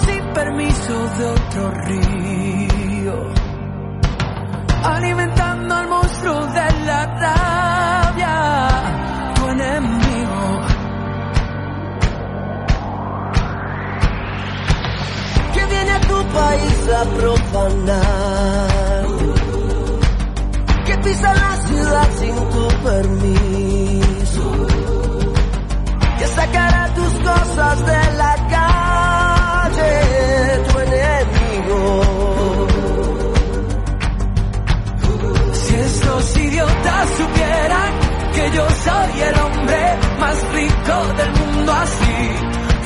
sin permiso de otro río, alimentando al monstruo de la rabia, tu enemigo. Que viene a tu país a profanar que pisa la ciudad sin tu permiso, que sacará tus cosas de la calle, supieran que yo soy el hombre más rico del mundo así,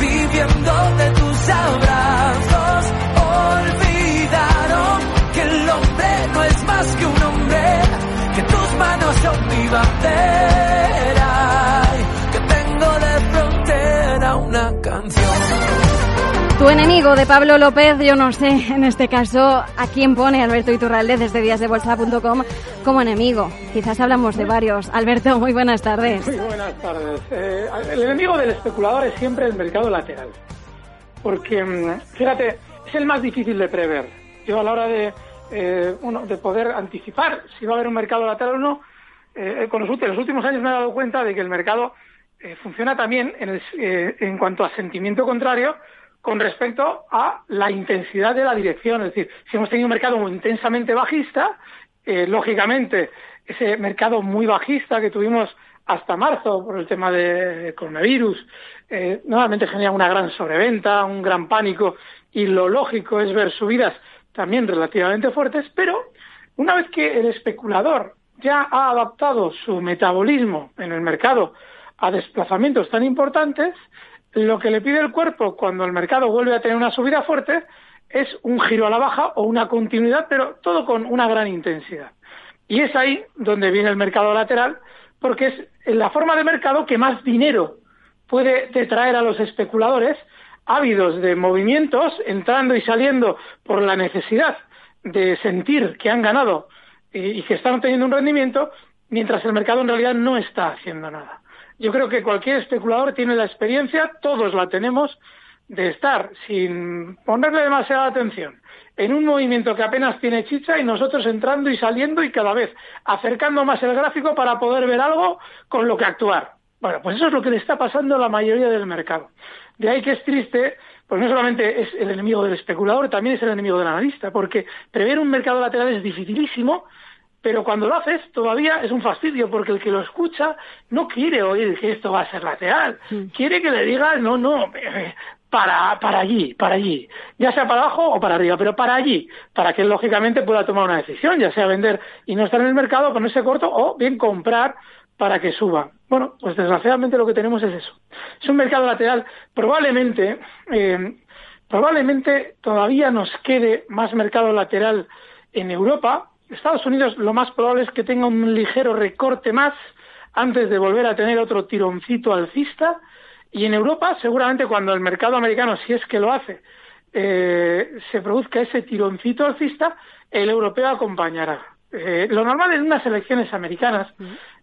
viviendo de tus abrazos, olvidaron que el hombre no es más que un hombre, que tus manos son mi bandera, que tengo de frontera una canción. Tu enemigo de Pablo López, yo no sé en este caso a quién pone Alberto Iturralde desde díasdebolsa.com como enemigo. Quizás hablamos de varios. Alberto, muy buenas tardes. Muy buenas tardes. Eh, el enemigo del especulador es siempre el mercado lateral. Porque, mm, fíjate, es el más difícil de prever. Yo a la hora de, eh, bueno, de poder anticipar si va a haber un mercado lateral o no, eh, con los, últimos- años me he dado cuenta de que el mercado funciona también en, en cuanto a sentimiento contrario con respecto a la intensidad de la dirección. Es decir, si hemos tenido un mercado intensamente bajista, eh, lógicamente ese mercado muy bajista que tuvimos hasta marzo por el tema de coronavirus, eh, normalmente genera una gran sobreventa, un gran pánico y lo lógico es ver subidas también relativamente fuertes, pero una vez que el especulador ya ha adaptado su metabolismo en el mercado a desplazamientos tan importantes, lo que le pide el cuerpo cuando el mercado vuelve a tener una subida fuerte es un giro a la baja o una continuidad, pero todo con una gran intensidad. Y es ahí donde viene el mercado lateral, porque es la forma de mercado que más dinero puede detraer a los especuladores ávidos de movimientos, entrando y saliendo por la necesidad de sentir que han ganado y, que están teniendo un rendimiento, mientras el mercado en realidad no está haciendo nada. Yo creo que cualquier especulador tiene la experiencia, todos la tenemos, de estar sin ponerle demasiada atención en un movimiento que apenas tiene chicha y nosotros entrando y saliendo y cada vez acercando más el gráfico para poder ver algo con lo que actuar. Bueno, pues eso es lo que le está pasando a la mayoría del mercado. De ahí que es triste, pues no solamente es el enemigo del especulador, también es el enemigo del analista, porque prever un mercado lateral es dificilísimo, pero cuando lo haces todavía es un fastidio, porque el que lo escucha no quiere oír que esto va a ser lateral, quiere que le digas, no, no, para, para allí, para allí, ya sea para abajo o para arriba, pero para allí, para que lógicamente pueda tomar una decisión, ya sea vender y no estar en el mercado, ponerse corto o bien comprar para que suba. Bueno, pues desgraciadamente lo que tenemos es eso. Es un mercado lateral. Probablemente, eh, probablemente todavía nos quede más mercado lateral en Europa. Estados Unidos lo más probable es que tenga un ligero recorte más antes de volver a tener otro tironcito alcista. Y en Europa, seguramente cuando el mercado americano, si es que lo hace, eh, se produzca ese tironcito alcista, el europeo acompañará. Eh, lo normal en unas elecciones americanas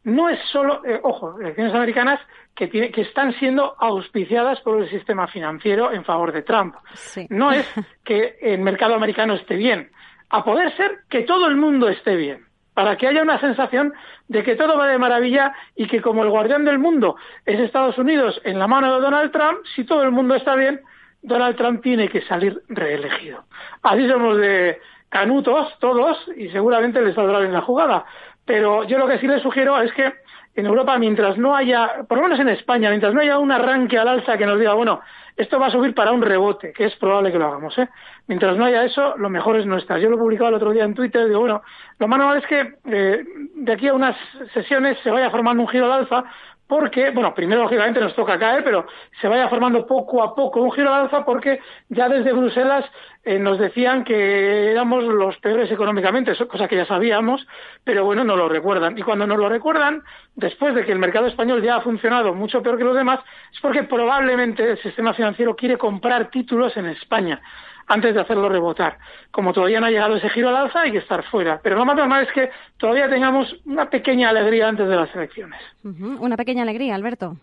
no es solo, eh, ojo, elecciones americanas que, tiene, que están siendo auspiciadas por el sistema financiero en favor de Trump. Sí. No es que el mercado americano esté bien, a poder ser que todo el mundo esté bien, para que haya una sensación de que todo va de maravilla y que como el guardián del mundo es Estados Unidos en la mano de Donald Trump, si todo el mundo está bien, Donald Trump tiene que salir reelegido. Así somos de canutos todos y seguramente les saldrá bien la jugada. Pero yo lo que sí les sugiero es que en Europa, mientras no haya, por lo menos en España, mientras no haya un arranque al alza que nos diga, bueno, esto va a subir para un rebote, que es probable que lo hagamos, ¿eh? Mientras no haya eso, lo mejor es no estar. Yo lo he publicado el otro día en Twitter digo, bueno, lo más normal es que eh, de aquí a unas sesiones se vaya formando un giro al alza, porque, bueno, primero lógicamente nos toca caer, pero se vaya formando poco a poco un giro al alza porque ya desde Bruselas eh, nos decían que éramos los peores económicamente, cosa que ya sabíamos, pero bueno, no lo recuerdan. Y cuando nos lo recuerdan, después de que el mercado español ya ha funcionado mucho peor que los demás, es porque probablemente el sistema financiero quiere comprar títulos en España antes de hacerlo rebotar. Como todavía no ha llegado ese giro al alza, hay que estar fuera. Pero lo más normal es que todavía tengamos una pequeña alegría antes de las elecciones. Una pequeña alegría, Alberto.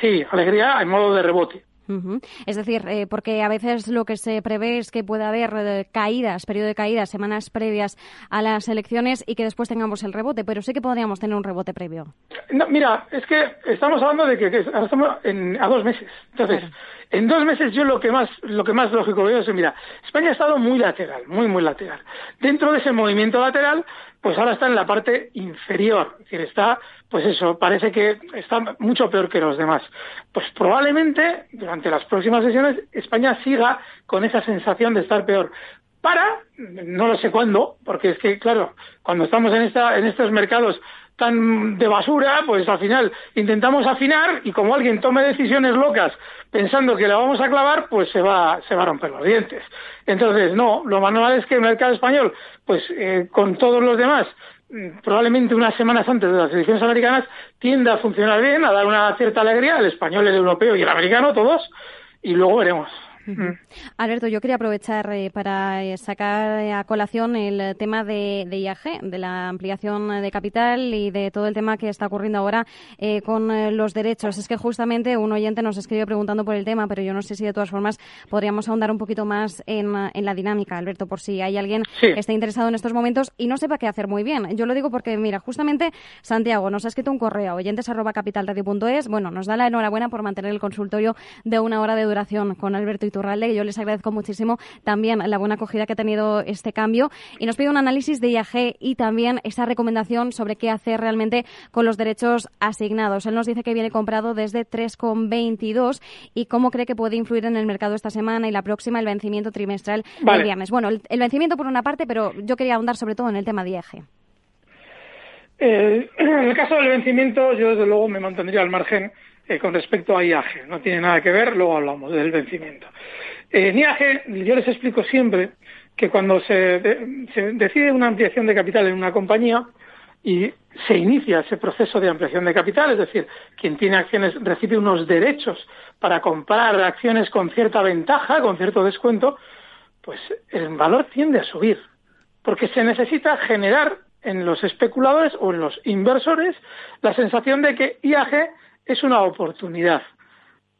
Sí, alegría en modo de rebote. Es decir, eh, porque a veces lo que se prevé es que pueda haber eh, caídas, periodo de caídas, semanas previas a las elecciones y que después tengamos el rebote, pero sí que podríamos tener un rebote previo. mira, es que estamos hablando de que, estamos a dos meses. Entonces, en dos meses yo lo que más lo que más lógico veo es, mira, España ha estado muy lateral, muy, muy lateral. Dentro de ese movimiento lateral, pues ahora está en la parte inferior, es decir, está, pues eso, parece que está mucho peor que los demás. Pues probablemente durante las próximas sesiones España siga con esa sensación de estar peor. Para, no lo sé cuándo, porque es que, claro, cuando estamos en, esta, en estos mercados tan de basura, pues al final intentamos afinar y como alguien tome decisiones locas pensando que la vamos a clavar, pues se va, se va a romper los dientes. Entonces, no, lo normal es que el mercado español, pues eh, con todos los demás, mm, probablemente unas semanas antes de las elecciones americanas, tienda a funcionar bien, a dar una cierta alegría, el español, el europeo y el americano, todos, y luego veremos. Alberto, yo quería aprovechar eh, para eh, sacar eh, a colación el tema de, IAG, de la ampliación de capital y de todo el tema que está ocurriendo ahora con los derechos. Es que justamente un oyente nos escribe preguntando por el tema, pero yo no sé si de todas formas podríamos ahondar un poquito más en, la dinámica, Alberto, por si hay alguien que esté interesado en estos momentos y no sepa qué hacer muy bien. Yo lo digo porque, mira, justamente Santiago nos ha escrito un correo, oyentes arroba capitalradio.es, bueno, nos da la enhorabuena por mantener el consultorio de una hora de duración con Alberto y Turralde, que yo les agradezco muchísimo también la buena acogida que ha tenido este cambio. Y nos pide un análisis de IAG y también esa recomendación sobre qué hacer realmente con los derechos asignados. Él nos dice que viene comprado desde 3,22 y cómo cree que puede influir en el mercado esta semana y la próxima el vencimiento trimestral del viernes. Bueno, el, vencimiento por una parte, pero yo quería ahondar sobre todo en el tema de IAG. Eh, en el caso del vencimiento, yo desde luego me mantendría al margen eh, con respecto a IAG. No tiene nada que ver, luego hablamos del vencimiento. En IAG, yo les explico siempre que cuando se, decide una ampliación de capital en una compañía y se inicia ese proceso de ampliación de capital, es decir, quien tiene acciones recibe unos derechos para comprar acciones con cierta ventaja, con cierto descuento, pues el valor tiende a subir, porque se necesita generar en los especuladores o en los inversores la sensación de que IAG es una oportunidad.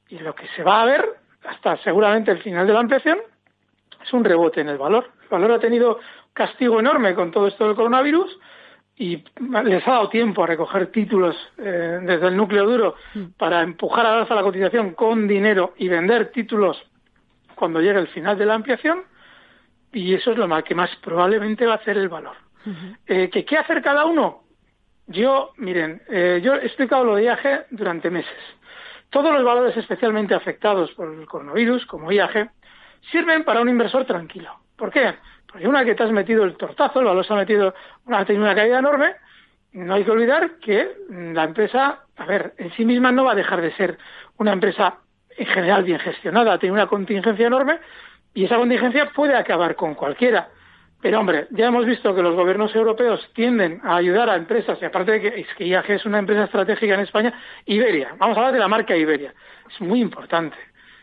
Y lo que se va a ver hasta seguramente el final de la ampliación es un rebote en el valor. El valor ha tenido castigo enorme con todo esto del coronavirus y les ha dado tiempo a recoger títulos eh, desde el núcleo duro para empujar a alza la cotización con dinero y vender títulos cuando llegue el final de la ampliación y eso es lo que más probablemente va a hacer el valor. Eh, ¿Qué hacer cada uno? Yo, miren, eh, yo he explicado lo de IAG durante meses. Todos los valores especialmente afectados por el coronavirus, como IAG, sirven para un inversor tranquilo. ¿Por qué? Porque una que te has metido el tortazo, el valor se ha metido, ha tenido una caída enorme, no hay que olvidar que la empresa, a ver, en sí misma no va a dejar de ser una empresa en general bien gestionada, tiene una contingencia enorme y esa contingencia puede acabar con cualquiera. Pero hombre, ya hemos visto que los gobiernos europeos tienden a ayudar a empresas, y aparte de que, IAG es una empresa estratégica en España, Iberia, vamos a hablar de la marca Iberia, es muy importante.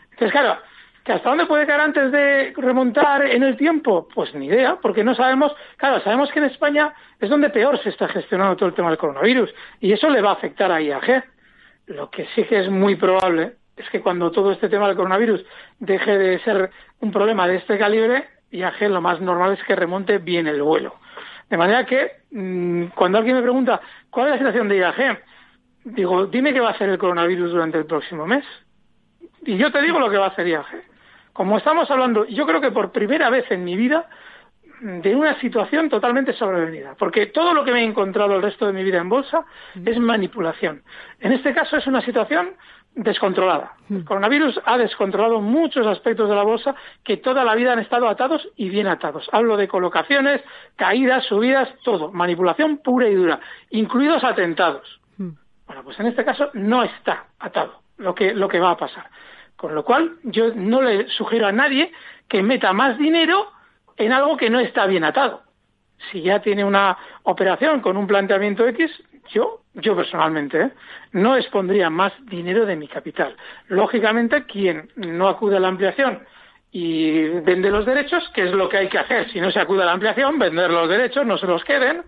Entonces, claro, ¿que hasta dónde puede caer antes de remontar en el tiempo? Pues ni idea, porque no sabemos, claro, sabemos que en España es donde peor se está gestionando todo el tema del coronavirus, y eso le va a afectar a IAG. Lo que sí que es muy probable es que cuando todo este tema del coronavirus deje de ser un problema de este calibre, IAG lo más normal es que remonte bien el vuelo. De manera que mm, cuando alguien me pregunta cuál es la situación de IAG, digo, dime qué va a hacer el coronavirus durante el próximo mes. Y yo te digo lo que va a hacer IAG. como estamos hablando, yo creo que por primera vez en mi vida, de una situación totalmente sobrevenida, porque todo lo que me he encontrado el resto de mi vida en bolsa es manipulación. En este caso es una situación descontrolada. El coronavirus ha descontrolado muchos aspectos de la bolsa que toda la vida han estado atados y bien atados. Hablo de colocaciones, caídas, subidas, todo. Manipulación pura y dura, incluidos atentados. Bueno, pues en este caso no está atado lo que, lo que va a pasar. Con lo cual, yo no le sugiero a nadie que meta más dinero en algo que no está bien atado. Si ya tiene una operación con un planteamiento X, yo, yo personalmente, ¿eh? no expondría más dinero de mi capital. Lógicamente, quien no acude a la ampliación y vende los derechos, que es lo que hay que hacer. Si no se acude a la ampliación, vender los derechos, no se los queden.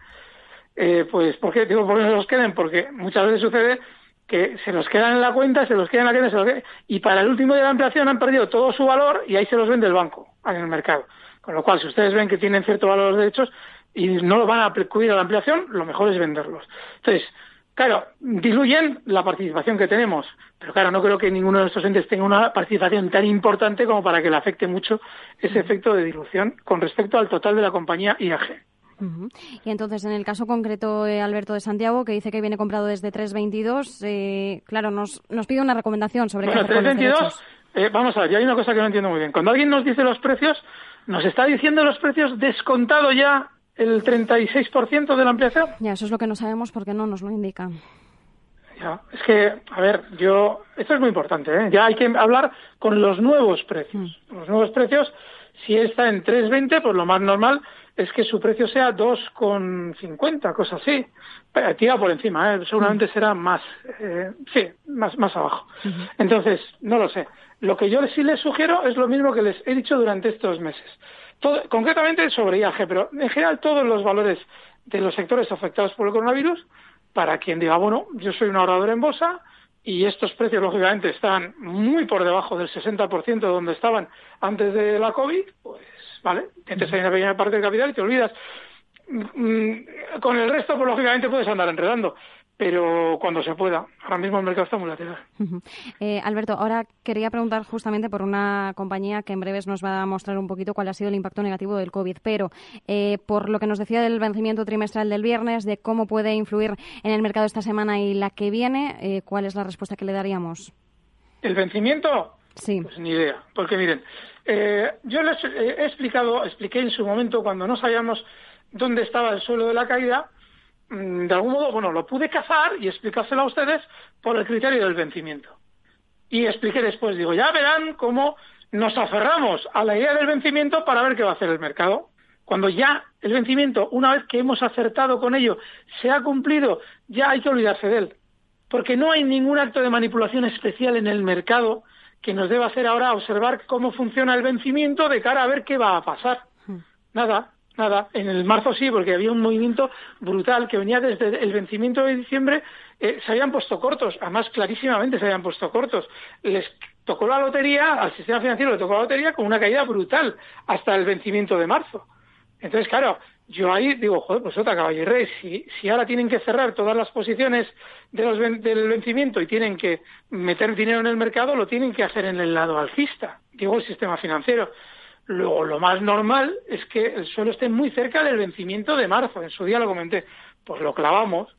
Eh, pues, ¿por qué digo por qué no se los queden? Porque muchas veces sucede que se los quedan en la cuenta, se los quedan en la cuenta, se los quedan, y para el último de la ampliación han perdido todo su valor y ahí se los vende el banco en el mercado. Con lo cual, si ustedes ven que tienen cierto valor los derechos y no lo van a acudir a la ampliación, lo mejor es venderlos. Entonces, claro, diluyen la participación que tenemos, pero claro, no creo que ninguno de estos entes tenga una participación tan importante como para que le afecte mucho ese efecto de dilución con respecto al total de la compañía IAG. Y entonces, en el caso concreto, eh, Alberto de Santiago, que dice que viene comprado desde 322, eh, claro, nos, nos pide una recomendación sobre bueno, qué hacer 322, eh, vamos a ver, ya hay una cosa que no entiendo muy bien. Cuando alguien nos dice los precios, nos está diciendo los precios descontado ya el 36% de la ampliación. Ya, eso es lo que no sabemos porque no nos lo indica. Ya, es que, a ver, yo, esto es muy importante, ¿eh? ya hay que hablar con los nuevos precios. Mm. Los nuevos precios, si está en 3.20, pues lo más normal es que su precio sea 2,50, cosas así. Pero tira por encima, ¿eh? seguramente será más, eh, sí, más, más abajo. Entonces, no lo sé. Lo que yo sí les sugiero es lo mismo que les he dicho durante estos meses. Concretamente sobre IAG, pero en general todos los valores de los sectores afectados por el coronavirus, para quien diga, bueno, yo soy un ahorrador en bolsa y estos precios, lógicamente, están muy por debajo del 60% de donde estaban antes de la COVID, pues, ¿vale? Tienes ahí una pequeña parte del capital y te olvidas. Mm, Con el resto, pues, lógicamente, puedes andar enredando pero cuando se pueda. Ahora mismo el mercado está muy lateral. Eh, Alberto, ahora quería preguntar justamente por una compañía que en breves nos va a mostrar un poquito cuál ha sido el impacto negativo del COVID, pero eh, por lo que nos decía del vencimiento trimestral del viernes, de cómo puede influir en el mercado esta semana y la que viene, eh, ¿cuál es la respuesta que le daríamos? ¿El vencimiento? Sí. Pues ni idea, porque miren, eh, yo les he explicado, expliqué en su momento cuando no sabíamos dónde estaba el suelo de la caída, de algún modo, bueno, lo pude cazar y explicárselo a ustedes por el criterio del vencimiento. Y expliqué después, digo, ya verán cómo nos aferramos a la idea del vencimiento para ver qué va a hacer el mercado. Cuando ya el vencimiento, una vez que hemos acertado con ello, se ha cumplido, ya hay que olvidarse de él. Porque no hay ningún acto de manipulación especial en el mercado que nos deba hacer ahora observar cómo funciona el vencimiento de cara a ver qué va a pasar. Nada, nada. En el marzo sí, porque había un movimiento brutal que venía desde el vencimiento de diciembre, eh, se habían puesto cortos, además clarísimamente se habían puesto cortos. Les tocó la lotería, al sistema financiero le tocó la lotería con una caída brutal hasta el vencimiento de marzo. Entonces, claro, yo ahí digo, joder, pues otra caballería, si, si ahora tienen que cerrar todas las posiciones de los, ven- del vencimiento y tienen que meter dinero en el mercado, lo tienen que hacer en el lado alcista, digo el sistema financiero. Luego, lo más normal es que el suelo esté muy cerca del vencimiento de marzo, en su día lo comenté, pues lo clavamos.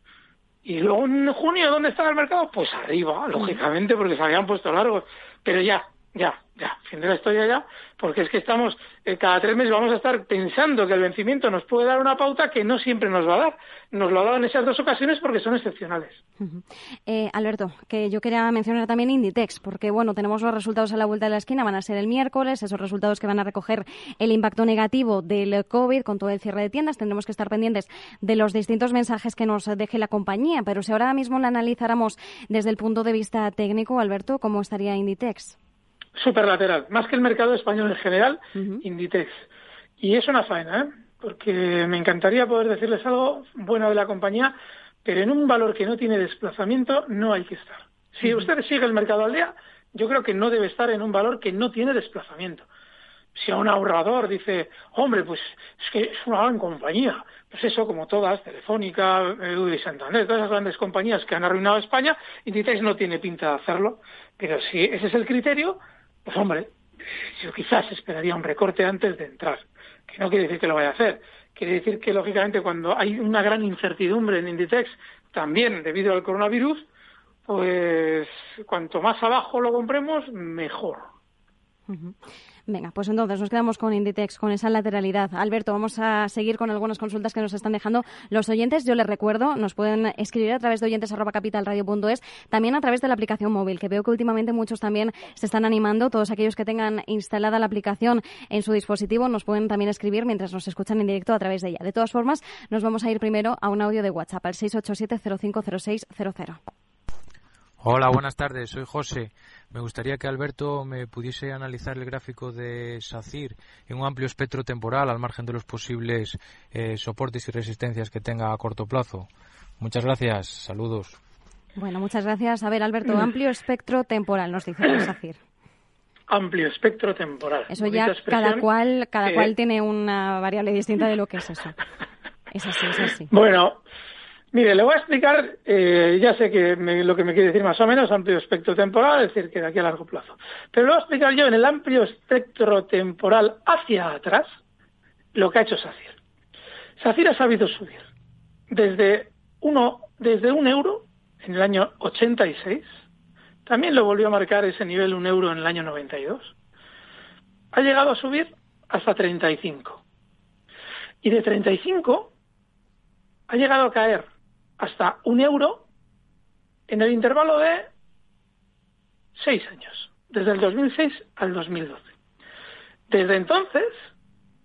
Y luego en junio, ¿dónde está el mercado? Pues arriba, lógicamente, porque se habían puesto largos. Pero ya, ya, ya, fin de la historia ya, porque es que estamos, eh, cada tres meses vamos a estar pensando que el vencimiento nos puede dar una pauta que no siempre nos va a dar. Nos lo ha dado en esas dos ocasiones porque son excepcionales. Eh, Alberto, que yo quería mencionar también Inditex, porque bueno, tenemos los resultados a la vuelta de la esquina, van a ser el miércoles, esos resultados que van a recoger el impacto negativo del COVID con todo el cierre de tiendas. Tendremos que estar pendientes de los distintos mensajes que nos deje la compañía, pero si ahora mismo la analizáramos desde el punto de vista técnico, Alberto, ¿cómo estaría Inditex? Superlateral, más que el mercado español en general, Inditex. Y es una faena, ¿eh? porque me encantaría poder decirles algo bueno de la compañía, pero en un valor que no tiene desplazamiento no hay que estar. Si usted sigue el mercado al día, yo creo que no debe estar en un valor que no tiene desplazamiento. Si a un ahorrador dice, hombre, pues es que es una gran compañía, pues eso, como todas, Telefónica, y Santander, todas esas grandes compañías que han arruinado España, Inditex no tiene pinta de hacerlo, pero si ese es el criterio, pues hombre, yo quizás esperaría un recorte antes de entrar, que no quiere decir que lo vaya a hacer. Quiere decir que, lógicamente, cuando hay una gran incertidumbre en Inditex, también debido al coronavirus, pues cuanto más abajo lo compremos, mejor. Venga, pues entonces nos quedamos con Inditex, con esa lateralidad. Alberto, vamos a seguir con algunas consultas que nos están dejando los oyentes. Yo les recuerdo, nos pueden escribir a través de oyentes.capitalradio.es, también a través de la aplicación móvil, que veo que últimamente muchos también se están animando. Todos aquellos que tengan instalada la aplicación en su dispositivo nos pueden también escribir mientras nos escuchan en directo a través de ella. De todas formas, nos vamos a ir primero a un audio de WhatsApp al 687 050600. Hola, buenas tardes. Soy José. Me gustaría que Alberto me pudiese analizar el gráfico de SACIR en un amplio espectro temporal al margen de los posibles eh, soportes y resistencias que tenga a corto plazo. Muchas gracias. Saludos. Bueno, muchas gracias. A ver, Alberto, amplio espectro temporal, nos dice el SACIR. Amplio espectro temporal. Eso ya cada cual, cada cual tiene una variable distinta de lo que es eso. Es así, es así. Bueno, Mire, le voy a explicar, eh, ya sé que lo que me quiere decir más o menos, amplio espectro temporal, es decir, que de aquí a largo plazo. Pero le voy a explicar yo en el amplio espectro temporal hacia atrás lo que ha hecho SACIR. SACIR ha sabido subir desde, uno, desde un euro en el año 86, también lo volvió a marcar ese nivel un euro en el año 92, ha llegado a subir hasta 35. Y de 35 ha llegado a caer hasta un euro en el intervalo de seis años, desde el 2006 al 2012. Desde entonces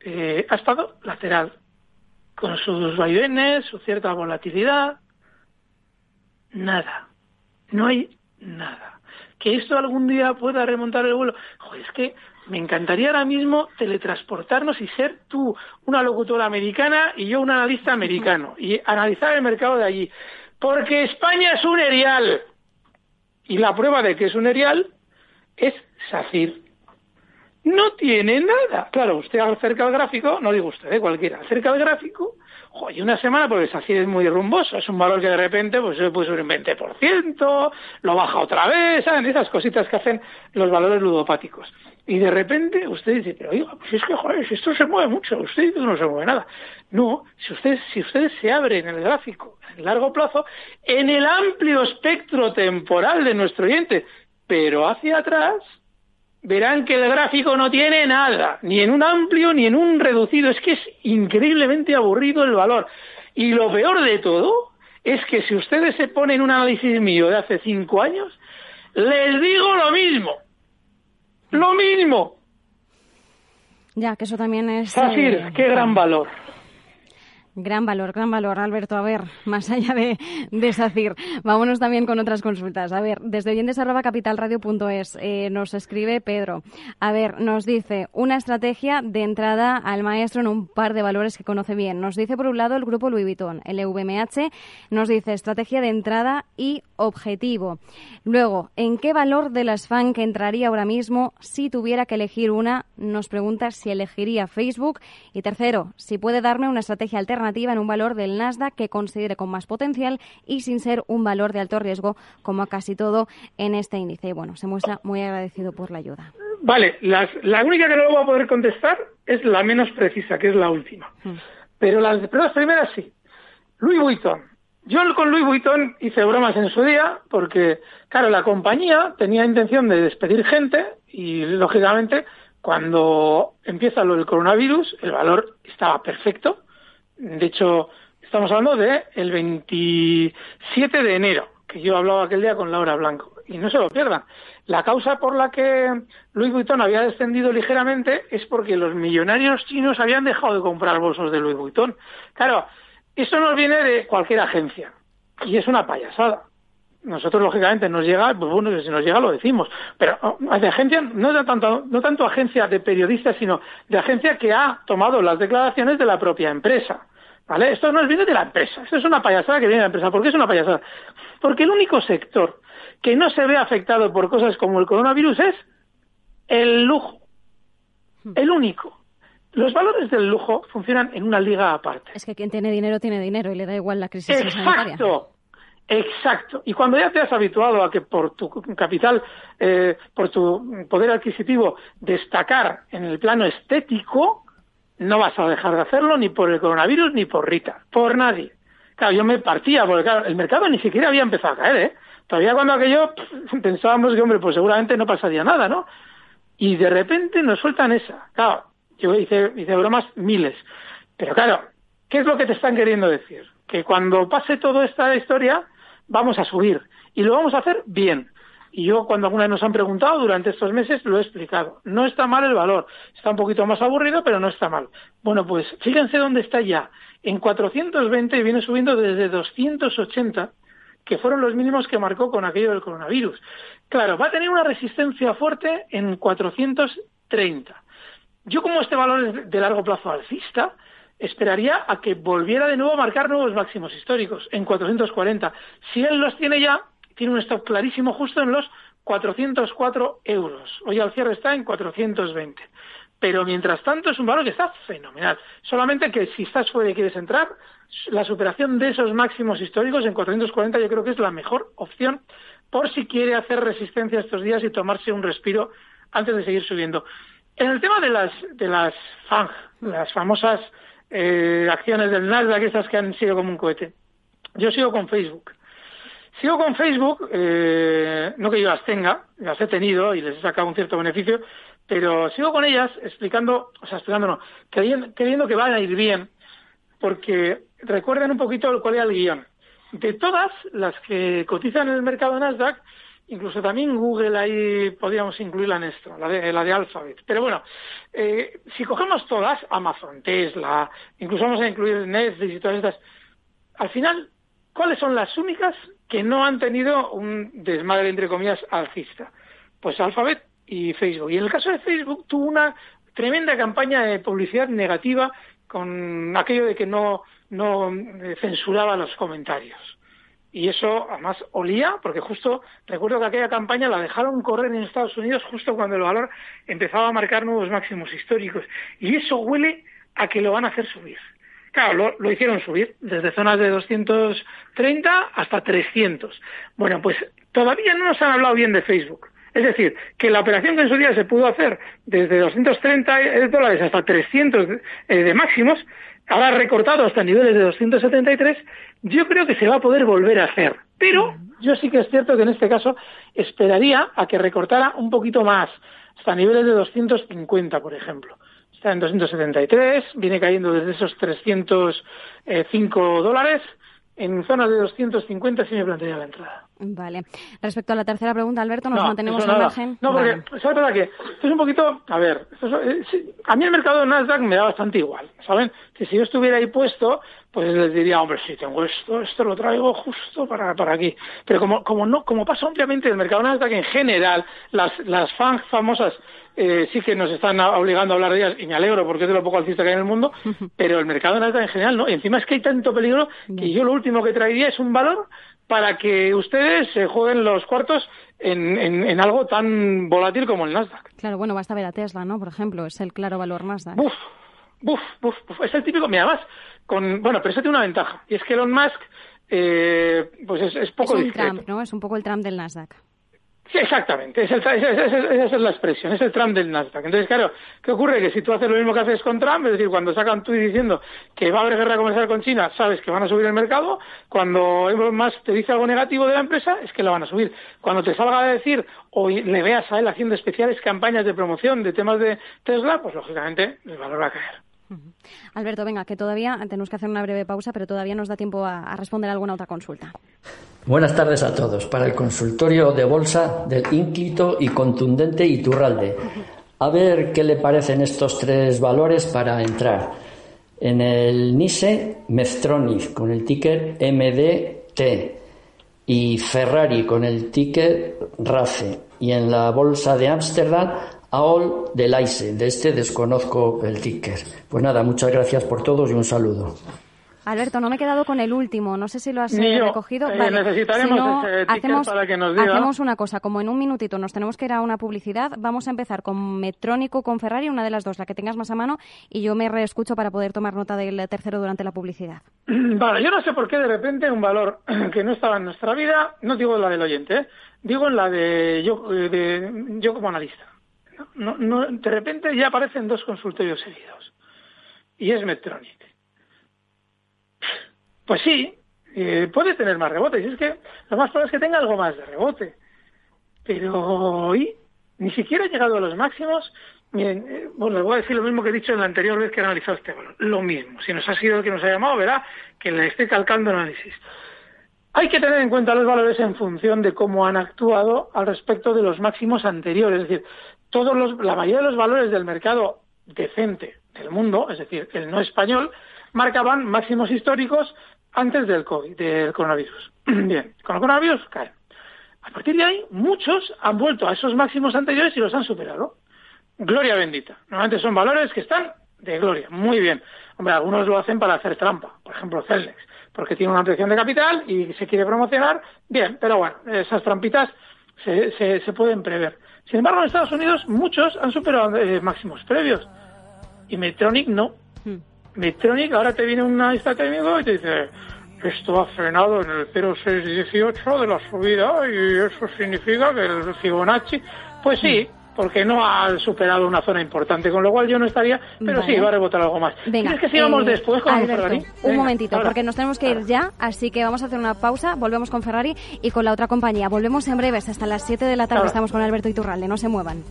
eh, ha estado lateral, con sus vaivenes, su cierta volatilidad. Nada, no hay nada. Que esto algún día pueda remontar el vuelo. es que me encantaría ahora mismo teletransportarnos y ser tú una locutora americana y yo un analista americano y analizar el mercado de allí. Porque España es un erial. Y la prueba de que es un erial es SACIR. No tiene nada. Claro, usted acerca el gráfico, no digo usted, ¿eh? cualquiera, acerca el gráfico y una semana porque SACIR es muy rumboso, es un valor que de repente pues puede subir un 20%, lo baja otra vez, ¿saben? Esas cositas que hacen los valores ludopáticos. Y de repente usted dice, pero oiga, pues es que joder, si esto se mueve mucho, usted dice que no se mueve nada. No, si ustedes, si ustedes se abren en el gráfico en largo plazo, en el amplio espectro temporal de nuestro oyente, pero hacia atrás, verán que el gráfico no tiene nada, ni en un amplio ni en un reducido. Es que es increíblemente aburrido el valor. Y lo peor de todo es que si ustedes se ponen un análisis mío de hace cinco años, les digo lo mismo. Lo mismo. Ya, que eso también es... Fácil, eh, qué gran valor. Gran valor, gran valor, Alberto. A ver, más allá de, de SACIR, vámonos también con otras consultas. A ver, desde oyentes arroba capitalradio.es eh, nos escribe Pedro. A ver, nos dice una estrategia de entrada al maestro en un par de valores que conoce bien. Nos dice por un lado el grupo Louis Vuitton, el EVMH, nos dice estrategia de entrada y objetivo. Luego, ¿en qué valor de las FAN que entraría ahora mismo si tuviera que elegir una? Nos pregunta si elegiría Facebook. Y tercero, si puede darme una estrategia alternativa en un valor del Nasdaq que considere con más potencial y sin ser un valor de alto riesgo como casi todo en este índice. Y bueno, se muestra muy agradecido por la ayuda. Vale, la única que no lo voy a poder contestar es la menos precisa, que es la última. Hmm. Pero las, primeras sí. Louis Vuitton. Yo con Louis Vuitton hice bromas en su día porque, claro, la compañía tenía intención de despedir gente y, lógicamente, cuando empieza lo del coronavirus, el valor estaba perfecto de hecho, estamos hablando de el 27 de enero, que yo hablaba aquel día con Laura Blanco. Y no se lo pierdan. La causa por la que Louis Vuitton había descendido ligeramente es porque los millonarios chinos habían dejado de comprar bolsos de Louis Vuitton. Claro, esto nos viene de cualquier agencia y es una payasada. Nosotros, lógicamente, nos llega, pues bueno, si nos llega lo decimos, pero oh, de agencia, no, de tanto, no tanto agencia de periodistas, sino de agencia que ha tomado las declaraciones de la propia empresa. ¿Vale? Esto no viene de la empresa, esto es una payasada que viene de la empresa. ¿Por qué es una payasada? Porque el único sector que no se ve afectado por cosas como el coronavirus es el lujo. Hmm. El único. Los valores del lujo funcionan en una liga aparte. Es que quien tiene dinero tiene dinero y le da igual la crisis Exacto. Exacto. Y cuando ya te has habituado a que por tu capital, eh, por tu poder adquisitivo, destacar en el plano estético, no vas a dejar de hacerlo ni por el coronavirus ni por Rita, por nadie. Claro, yo me partía, porque claro, el mercado ni siquiera había empezado a caer, ¿eh? Todavía cuando aquello pensábamos que, hombre, pues seguramente no pasaría nada, ¿no? Y de repente nos sueltan esa. Claro, yo hice, hice bromas miles. Pero claro, ¿qué es lo que te están queriendo decir? Que cuando pase toda esta historia, vamos a subir y lo vamos a hacer bien. Y yo cuando alguna vez nos han preguntado durante estos meses lo he explicado. No está mal el valor, está un poquito más aburrido, pero no está mal. Bueno, pues fíjense dónde está ya. En 420 y viene subiendo desde 280, que fueron los mínimos que marcó con aquello del coronavirus. Claro, va a tener una resistencia fuerte en 430. Yo como este valor es de largo plazo alcista, esperaría a que volviera de nuevo a marcar nuevos máximos históricos en 440. Si él los tiene ya, tiene un stop clarísimo justo en los 404 euros. Hoy al cierre está en 420. Pero mientras tanto es un valor que está fenomenal. Solamente que si estás fuera y quieres entrar, la superación de esos máximos históricos en 440 yo creo que es la mejor opción por si quiere hacer resistencia estos días y tomarse un respiro antes de seguir subiendo. En el tema de las, de las FANG, las famosas eh, acciones del Nasdaq, estas que han sido como un cohete. Yo sigo con Facebook. Sigo con Facebook, eh, no que yo las tenga, las he tenido y les he sacado un cierto beneficio, pero sigo con ellas explicando, o sea, explicando no, creyendo, que van a ir bien, porque recuerden un poquito cuál era el guion. De todas las que cotizan en el mercado Nasdaq, incluso también Google ahí podríamos incluirla en esto, la de, la de Alphabet. Pero bueno, eh, si cogemos todas, Amazon, Tesla, incluso vamos a incluir Netflix y todas estas, al final, ¿cuáles son las únicas que no han tenido un desmadre, entre comillas, alcista? Pues Alphabet y Facebook. Y en el caso de Facebook tuvo una tremenda campaña de publicidad negativa con aquello de que no, no eh, censuraba los comentarios. Y eso además olía, porque justo recuerdo que aquella campaña la dejaron correr en Estados Unidos justo cuando el valor empezaba a marcar nuevos máximos históricos. Y eso huele a que lo van a hacer subir. Claro, lo, hicieron subir desde zonas de 230 hasta 300. Bueno, pues todavía no nos han hablado bien de Facebook. Es decir, que la operación que en su día se pudo hacer desde 230 dólares hasta 300 eh, de máximos, ahora recortado hasta niveles de 273, yo creo que se va a poder volver a hacer. Pero yo sí que es cierto que en este caso esperaría a que recortara un poquito más, hasta niveles de 250, por ejemplo. Está en 273, viene cayendo desde esos 305 dólares en zonas de 250 sí me plantearía la entrada. Vale. Respecto a la tercera pregunta, Alberto, ¿nos mantenemos al margen? No, porque, ¿sabes para qué? Esto es un poquito, a ver, eh, a mí el mercado de Nasdaq me da bastante igual, ¿saben? Que si yo estuviera ahí puesto, pues les diría, hombre, si tengo esto, esto lo traigo justo para, para aquí. Pero como, como no, como pasa ampliamente el mercado Nasdaq en general, las, las fans famosas eh, sí que nos están obligando a hablar de ellas y me alegro porque es de lo poco alcista que hay en el mundo, pero el mercado Nasdaq en general no. Y encima es que hay tanto peligro que yo lo último que traería es un valor para que ustedes se jueguen los cuartos en, en, algo tan volátil como el Nasdaq. Claro, bueno, basta ver a Tesla, ¿no? Por ejemplo, es el claro valor Nasdaq. Buf, buf, buf, es el típico, mira, además, con, bueno, pero eso tiene una ventaja, y es que Elon Musk, eh, pues es, es poco es un Trump, ¿no? Es un poco el Trump del Nasdaq. Sí, exactamente, es esa es la expresión, es el Trump del Nasdaq. Entonces, claro, ¿qué ocurre? Que si tú haces lo mismo que haces con Trump, es decir, cuando sacan tú diciendo que va a haber guerra comercial con China, sabes que van a subir el mercado, cuando más te dice algo negativo de la empresa, es que la van a subir. Cuando te salga a decir o le veas a él haciendo especiales campañas de promoción de temas de Tesla, pues lógicamente el valor va a caer. Alberto, venga, que todavía tenemos que hacer una breve pausa, pero todavía nos da tiempo a, responder alguna otra consulta. Buenas tardes a todos. Para el consultorio de bolsa del ínclito y contundente Iturralde. A ver qué le parecen estos tres valores para entrar. En el NISE, Meztronic con el ticker MDT y Ferrari con el ticker RACE. Y en la bolsa de Ámsterdam, AOL del AISE. De este desconozco el ticker. Pues nada, muchas gracias por todos y un saludo. Alberto, no me he quedado con el último. No sé si lo has Ni eh, recogido. Eh, Vale. necesitaremos Si no, ese ticket hacemos, para que nos diga. hacemos una cosa. Como en un minutito nos tenemos que ir a una publicidad, vamos a empezar con Metrónico, con Ferrari, una de las dos, la que tengas más a mano, y yo me reescucho para poder tomar nota del tercero durante la publicidad. Vale, yo no sé por qué de repente un valor que no estaba en nuestra vida, no digo la del oyente, ¿eh? digo en la de yo, eh, de yo como analista. No, no, de repente ya aparecen dos consultorios seguidos. Y es Medtronic. Pues sí, eh, puede tener más rebote. Y es que lo más probable es que tenga algo más de rebote. Pero hoy ni siquiera ha llegado a los máximos. Miren, eh, bueno, les voy a decir lo mismo que he dicho en la anterior vez que he analizado este valor. Lo mismo. Si nos ha sido el que nos ha llamado, verá que le estoy calcando análisis. Hay que tener en cuenta los valores en función de cómo han actuado al respecto de los máximos anteriores. Es decir, todos los, la mayoría de los valores del mercado decente del mundo, es decir, el no español, marcaban máximos históricos antes del COVID, del coronavirus. Bien, con el coronavirus caen. A partir de ahí, muchos han vuelto a esos máximos anteriores y los han superado. Gloria bendita. Normalmente son valores que están de gloria. Muy bien. Hombre, algunos lo hacen para hacer trampa. Por ejemplo, Celnex. Porque tiene una ampliación de capital y se quiere promocionar. Bien, pero bueno, esas trampitas se, se, pueden prever. Sin embargo, en Estados Unidos muchos han superado eh, máximos previos. Y Medtronic no. Medtronic ahora te viene un analista técnico y te dice esto ha frenado en el 0,618 de la subida y eso significa que el Fibonacci, pues sí, porque no ha superado una zona importante, con lo cual yo no estaría, pero Vale. sí, va a rebotar algo más. Venga, ¿Quieres que sigamos eh, después con Alberto, Ferrari? Un momentito, ahora. porque nos tenemos que ir ya, así que vamos a hacer una pausa, volvemos con Ferrari y con la otra compañía. Volvemos en breves, hasta las 7 de la tarde Ahora. estamos con Alberto Iturralde, no se muevan.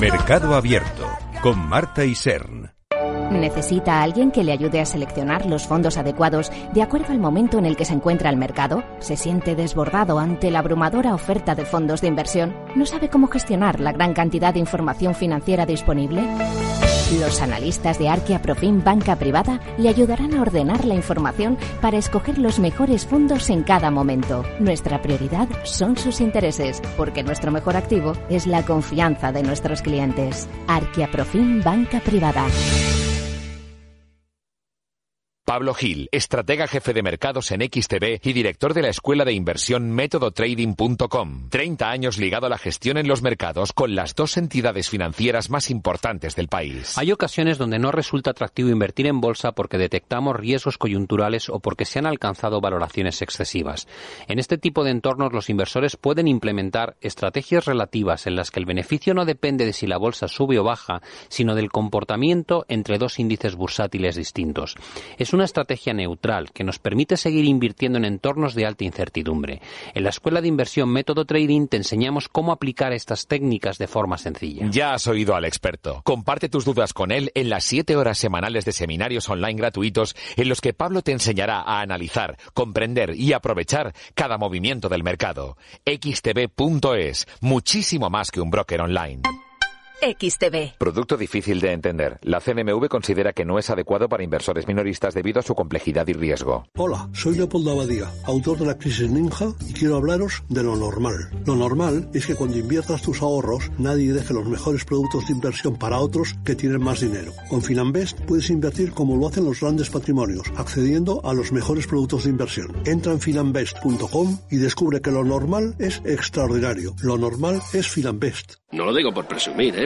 Mercado Abierto con Marta y Sern. ¿Necesita a alguien que le ayude a seleccionar los fondos adecuados de acuerdo al momento en el que se encuentra el mercado? ¿Se siente desbordado ante la abrumadora oferta de fondos de inversión? ¿No sabe cómo gestionar la gran cantidad de información financiera disponible? Los analistas de Arquia Profim Banca Privada le ayudarán a ordenar la información para escoger los mejores fondos en cada momento. Nuestra prioridad son sus intereses, porque nuestro mejor activo es la confianza de nuestros clientes. Arquia Profim Banca Privada. Pablo Gil, estratega jefe de mercados en XTB y director de la escuela de inversión métodotrading.com. 30 años ligado a la gestión en los mercados con las dos entidades financieras más importantes del país. Hay ocasiones donde no resulta atractivo invertir en bolsa porque detectamos riesgos coyunturales o porque se han alcanzado valoraciones excesivas. En este tipo de entornos los inversores pueden implementar estrategias relativas en las que el beneficio no depende de si la bolsa sube o baja, sino del comportamiento entre dos índices bursátiles distintos. Es una estrategia neutral que nos permite seguir invirtiendo en entornos de alta incertidumbre. En la Escuela de Inversión Método Trading te enseñamos cómo aplicar estas técnicas de forma sencilla. Ya has oído al experto. Comparte tus dudas con él en las 7 horas semanales de seminarios online gratuitos en los que Pablo te enseñará a analizar, comprender y aprovechar cada movimiento del mercado. xtb.es, muchísimo más que un broker online. XTB. Producto difícil de entender. La CNMV considera que no es adecuado para inversores minoristas debido a su complejidad y riesgo. Hola, soy Leopoldo Abadía, autor de la crisis ninja y quiero hablaros de lo normal. Lo normal es que cuando inviertas tus ahorros nadie deje los mejores productos de inversión para otros que tienen más dinero. Con Finanbest puedes invertir como lo hacen los grandes patrimonios, accediendo a los mejores productos de inversión. Entra en finanbest.com y descubre que lo normal es extraordinario. Lo normal es Finanbest. No lo digo por presumir, ¿eh?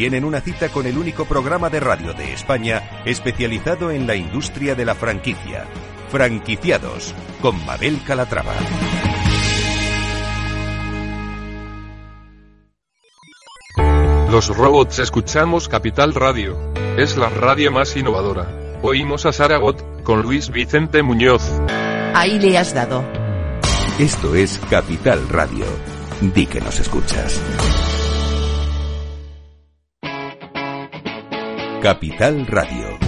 tienen una cita con el único programa de radio de España especializado en la industria de la franquicia. Franquiciados con Mabel Calatrava. Los robots escuchamos Capital Radio. Es la radio más innovadora. Oímos a Saragot con Luis Vicente Muñoz. Ahí le has dado. Esto es Capital Radio. Di que nos escuchas. Capital Radio.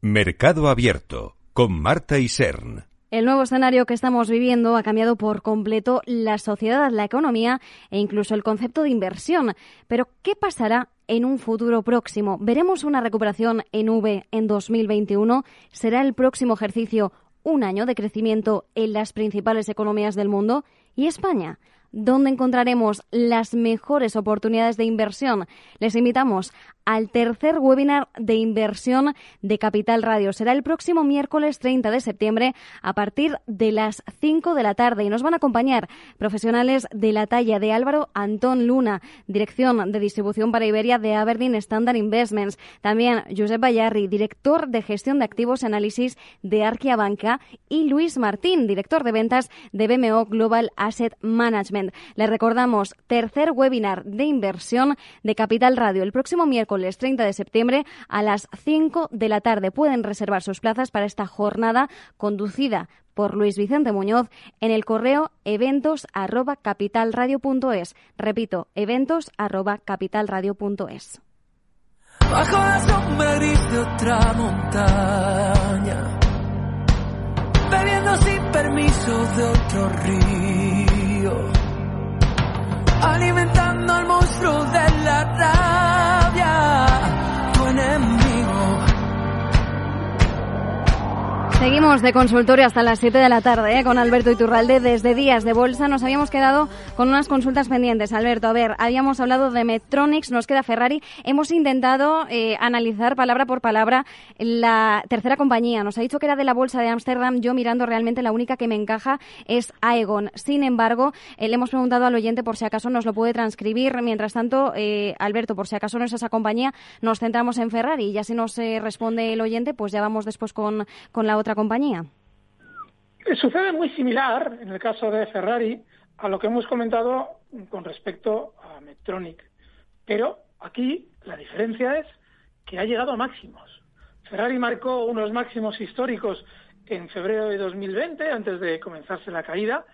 Mercado Abierto con Marta y Sern. El nuevo escenario que estamos viviendo ha cambiado por completo la sociedad, la economía e incluso el concepto de inversión. Pero, ¿qué pasará en un futuro próximo? ¿Veremos una recuperación en V en 2021? ¿Será el próximo ejercicio un año de crecimiento en las principales economías del mundo? ¿Y España? ¿Dónde encontraremos las mejores oportunidades de inversión? Les invitamos al tercer webinar de inversión de Capital Radio. Será el próximo miércoles 30 de septiembre a partir de las 5 de la tarde y nos van a acompañar profesionales de la talla de Álvaro Antón Luna, Dirección de Distribución para Iberia de Aberdeen Standard Investments. También Josep Bayarri, Director de Gestión de Activos y Análisis de Arquia Banca y Luis Martín, Director de Ventas de BMO Global Asset Management. Les recordamos, tercer webinar de inversión de Capital Radio el próximo miércoles 30 de septiembre a las 5 de la tarde. Pueden reservar sus plazas para esta jornada conducida por Luis Vicente Muñoz en el correo eventos arroba capitalradio.es. Repito, eventos arroba capitalradio.es. Bajo la sombra gris de otra montaña, bebiendo sin permiso de otro río, alimentando al monstruo de la rabia, Seguimos de consultorio hasta las 7 de la tarde ¿eh? con Alberto Iturralde desde Días de Bolsa. Nos habíamos quedado con unas consultas pendientes. Alberto, a ver, habíamos hablado de Metronics, nos queda Ferrari. Hemos intentado eh, analizar palabra por palabra la tercera compañía. Nos ha dicho que era de la Bolsa de Ámsterdam. Yo mirando realmente la única que me encaja es Aegon. Sin embargo, eh, le hemos preguntado al oyente por si acaso nos lo puede transcribir. Mientras tanto, eh, Alberto, por si acaso no es esa compañía, nos centramos en Ferrari. Ya si nos responde el oyente, pues ya vamos después con, con la otra compañía. Sucede muy similar en el caso de Ferrari a lo que hemos comentado con respecto a Medtronic. Pero aquí la diferencia es que ha llegado a máximos. Ferrari marcó unos máximos históricos en febrero de 2020, antes de comenzarse la caída,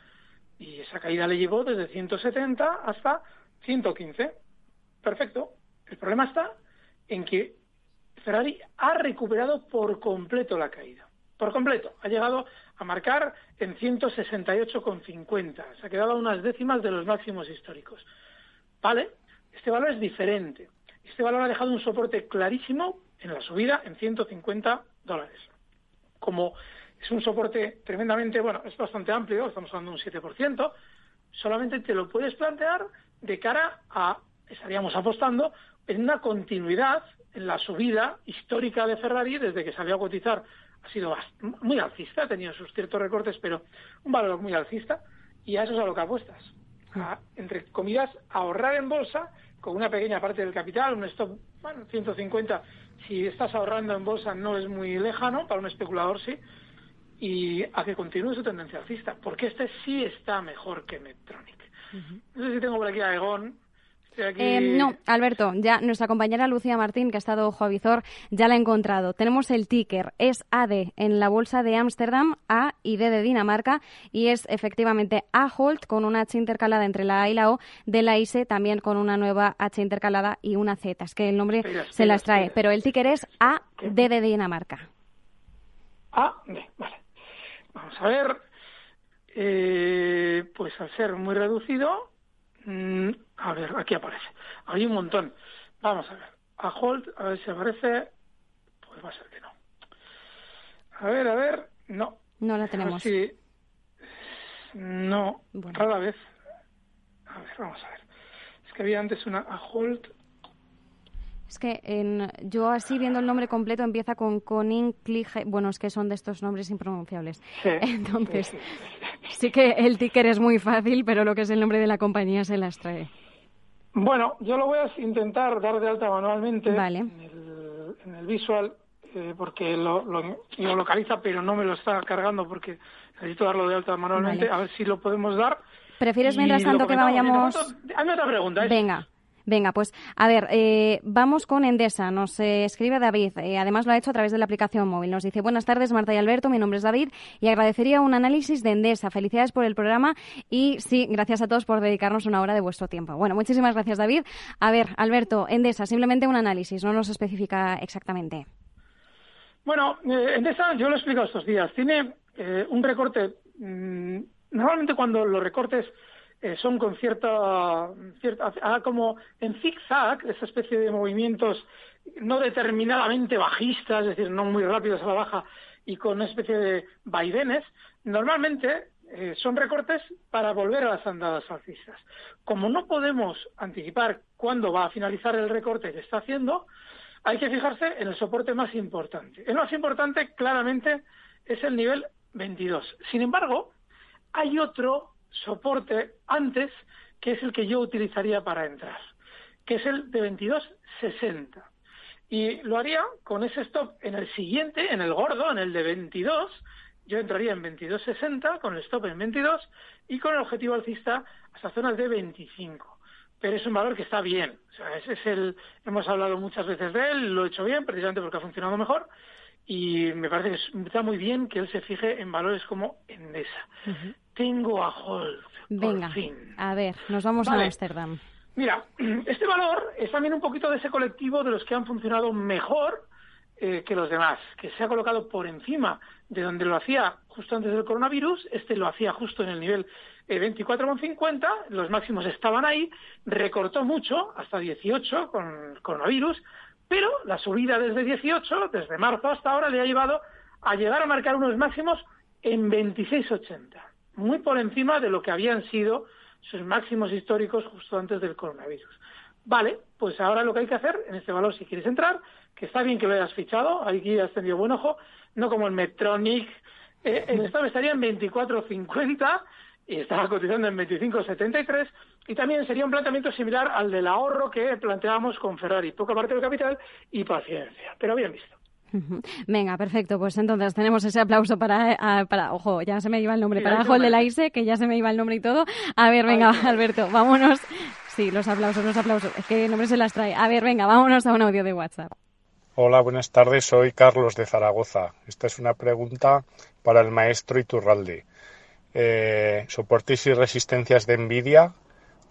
y esa caída le llevó desde 170 hasta 115. Perfecto. El problema está en que Ferrari ha recuperado por completo la caída. Por completo. Ha llegado a marcar en 168,50. Se ha quedado a unas décimas de los máximos históricos. ¿Vale? Este valor es diferente. Este valor ha dejado un soporte clarísimo en la subida en 150 dólares. Como es un soporte tremendamente, bueno, es bastante amplio, estamos hablando de un 7%, solamente te lo puedes plantear de cara a, estaríamos apostando en una continuidad en la subida histórica de Ferrari desde que salió a cotizar ha sido muy alcista, ha tenido sus ciertos recortes, pero un valor muy alcista, y a eso es a lo que apuestas. A, entre comillas, ahorrar en bolsa con una pequeña parte del capital, un stop, bueno, 150, si estás ahorrando en bolsa no es muy lejano, para un especulador sí, y a que continúe su tendencia alcista, porque este sí está mejor que Medtronic. No sé si tengo por aquí a Egon, Aquí... Eh, no, Alberto, ya nuestra compañera Lucía Martín, que ha estado ojo a visor, ya la ha encontrado. Tenemos el ticker, es AD en la bolsa de Ámsterdam, A y D de Dinamarca, y es efectivamente Ahold con una H intercalada entre la A y la O, de la ISE también con una nueva H intercalada y una Z. Es que el nombre se las trae, pero el ticker es AD de Dinamarca. Bien, vale. Vamos a ver. Eh, pues al ser muy reducido, mm, a ver, aquí aparece. Hay un montón. Vamos a ver. A Holt, a ver si aparece. Pues va a ser que no. A ver, a ver. No. No la tenemos. No, rara vez. A ver, vamos a ver. Es que había antes una a Holt. Es que en, yo así viendo el nombre completo empieza con Conin. Bueno, es que son de estos nombres impronunciables. Sí, Entonces, sí, Sí que el ticker es muy fácil, pero lo que es el nombre de la compañía se las trae. Bueno, yo lo voy a intentar dar de alta manualmente Vale. en, el, en el visual, eh, porque lo, lo- lo localiza, pero no me lo está cargando porque necesito darlo de alta manualmente. Vale. A ver si lo podemos dar. ¿Prefieres mientras tanto que vayamos...? Hazme otra pregunta. ¿eh? Venga. Venga, pues a ver, eh, vamos con Endesa. Nos eh, escribe David. eh, además lo ha hecho a través de la aplicación móvil. Nos dice, buenas tardes Marta y Alberto, mi nombre es David y agradecería un análisis de Endesa. Felicidades por el programa y sí, gracias a todos por dedicarnos una hora de vuestro tiempo. Bueno, muchísimas gracias David. A ver, Alberto, Endesa, simplemente un análisis, no nos especifica exactamente. Bueno, eh, Endesa, yo lo he explicado estos días, tiene eh, un recorte. mm, normalmente cuando los recortes eh, son con cierta, ah, como en zigzag, esa especie de movimientos no determinadamente bajistas, es decir, no muy rápidos a la baja y con una especie de vaivenes, normalmente eh, son recortes para volver a las andadas alcistas. Como no podemos anticipar cuándo va a finalizar el recorte que está haciendo, hay que fijarse en el soporte más importante. El más importante, claramente, es el nivel 22. Sin embargo, hay otro soporte antes que es el que yo utilizaría para entrar, que es el de 22.60. Y lo haría con ese stop en el siguiente, en el gordo, en el de 22. Yo entraría en 22.60 con el stop en 22 y con el objetivo alcista hasta zonas de 25 pero es un valor que está bien. O sea, ese es el, hemos hablado muchas veces de él, lo he hecho bien, precisamente porque ha funcionado mejor, y me parece que es- está muy bien que él se fije en valores como Endesa. Tengo a Holt, Venga, por fin. a ver, nos vamos a. Ámsterdam. Mira, este valor es también un poquito de ese colectivo de los que han funcionado mejor eh, que los demás, que se ha colocado por encima de donde lo hacía justo antes del coronavirus, este lo hacía justo en el nivel eh, 24,50, los máximos estaban ahí, recortó mucho hasta 18 con el coronavirus, pero la subida desde 18, desde marzo hasta ahora, le ha llevado a llegar a marcar unos máximos en 26,80, muy por encima de lo que habían sido sus máximos históricos justo antes del coronavirus. Vale, pues ahora lo que hay que hacer en este valor, si quieres entrar, que está bien que lo hayas fichado, aquí has tenido buen ojo, no como el Metronic, eh, el stop estaría en 24.50 y estaba cotizando en 25.73 y también sería un planteamiento similar al del ahorro que planteábamos con Ferrari, poca parte del capital y paciencia, pero bien visto. Venga, perfecto. Pues entonces tenemos ese aplauso para, ah, para ojo, ya se me iba el nombre, Sí, para se de la ISE, que ya se me iba el nombre y todo. A ver, venga, Alberto, vámonos. Sí, los aplausos, los aplausos. Es que el nombre se las trae. A ver, venga, vámonos a un audio de WhatsApp. Hola, buenas tardes. Soy Carlos de Zaragoza. Esta es una pregunta para el maestro Iturralde. Eh, soportes y resistencias de Nvidia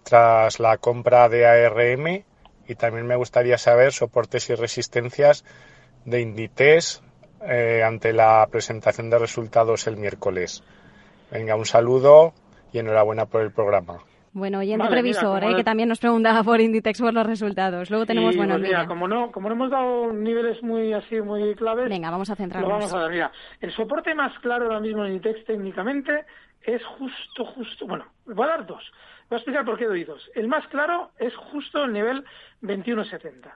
tras la compra de ARM y también me gustaría saber soportes y resistencias de Inditex eh, ante la presentación de resultados el miércoles. Venga, un saludo y enhorabuena por el programa. Bueno, oyente Vale, mira, previsor, como eh, el- que también nos preguntaba por Inditex por los resultados. Luego tenemos, Sí, bueno, pues mira, Nvidia. como no, como no hemos dado niveles muy así, muy claves, Venga, vamos a lo centrarnos. vamos a ver. Mira, el soporte más claro ahora mismo en Inditex técnicamente es justo, justo, bueno, voy a dar dos. Voy a explicar por qué doy dos. El más claro es justo el nivel 21.70.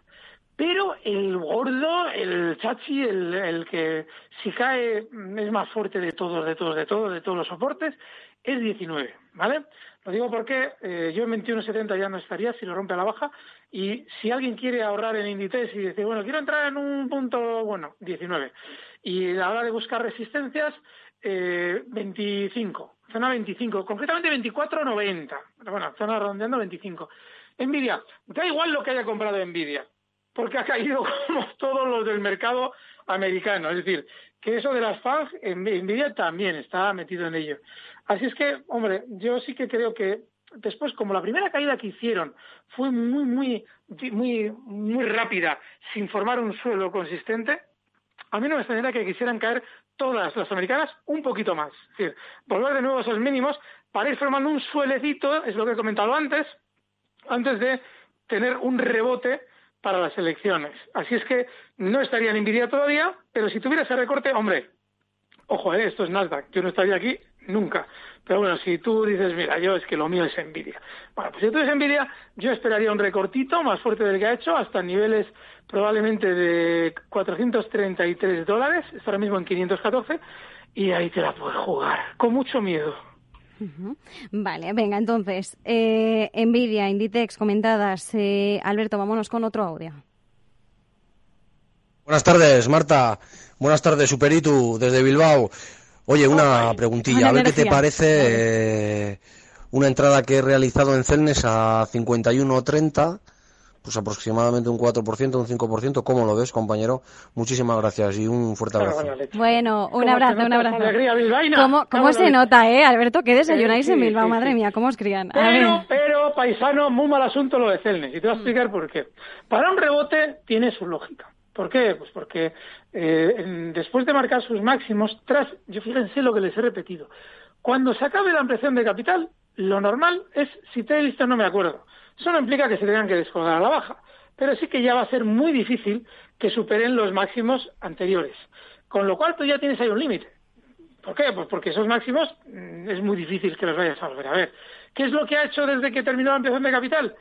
Pero el gordo, el chachi, el, el que si cae mm, es más fuerte de todos, de todos, de todos, de todos los soportes, es 19, ¿vale? Lo digo porque eh, yo en 21.70 ya no estaría si lo rompe a la baja y si alguien quiere ahorrar en Inditex y decir, bueno, quiero entrar en un punto, bueno, 19. Y a la hora de buscar resistencias, eh, 25, zona 25, concretamente 24.90. Pero bueno, zona redondeando 25. Nvidia, da igual lo que haya comprado Nvidia, porque ha caído como todos los del mercado americano. Es decir, que eso de las FANG, Nvidia también está metido en ello. Así es que, hombre, yo sí que creo que después, como la primera caída que hicieron fue muy, muy, muy, muy rápida, sin formar un suelo consistente, a mí no me extrañaría que quisieran caer todas las americanas un poquito más. Es decir, volver de nuevo a esos mínimos para ir formando un suelecito, es lo que he comentado antes, antes de tener un rebote para las elecciones. Así es que no estaría en Nvidia todavía, pero si tuviera ese recorte, hombre, ojo, eh, esto es Nasdaq, yo no estaría aquí nunca. Pero bueno, si tú dices, mira, yo es que lo mío es Nvidia. Bueno, pues si tú eres Nvidia, yo esperaría un recortito más fuerte del que ha hecho, hasta niveles probablemente de 433 dólares, está ahora mismo en 514, y ahí te la puedes jugar, con mucho miedo. Vale, venga, entonces, eh, Nvidia, Inditex, comentadas. Eh, Alberto, vámonos con otro audio. Buenas tardes, Marta. Buenas tardes, Superitu, desde Bilbao. Oye, una preguntilla, a ver qué te parece eh, una entrada que he realizado en Celnes a 51.30 pues aproximadamente un 4%, un 5%. ¿Cómo lo ves, compañero? Muchísimas gracias y un fuerte abrazo. Bueno, un abrazo, un abrazo. ¿Cómo, cómo se nota, eh, Alberto? ¿Qué desayunáis en Bilbao? Madre mía, ¿cómo os crían? pero, pero, paisano, muy mal asunto lo de Celnes. Y te voy a explicar por qué. Para un rebote tiene su lógica. ¿Por qué? Pues porque eh, después de marcar sus máximos, tras, yo fíjense lo que les he repetido, cuando se acabe la ampliación de capital, lo normal es, si te he visto no me acuerdo, eso no implica que se tengan que descolgar a la baja, pero sí que ya va a ser muy difícil que superen los máximos anteriores. Con lo cual tú ya tienes ahí un límite. ¿Por qué? Pues porque esos máximos mm, es muy difícil que los vayas a volver a ver. ¿Qué es lo que ha hecho desde que terminó la ampliación de capital?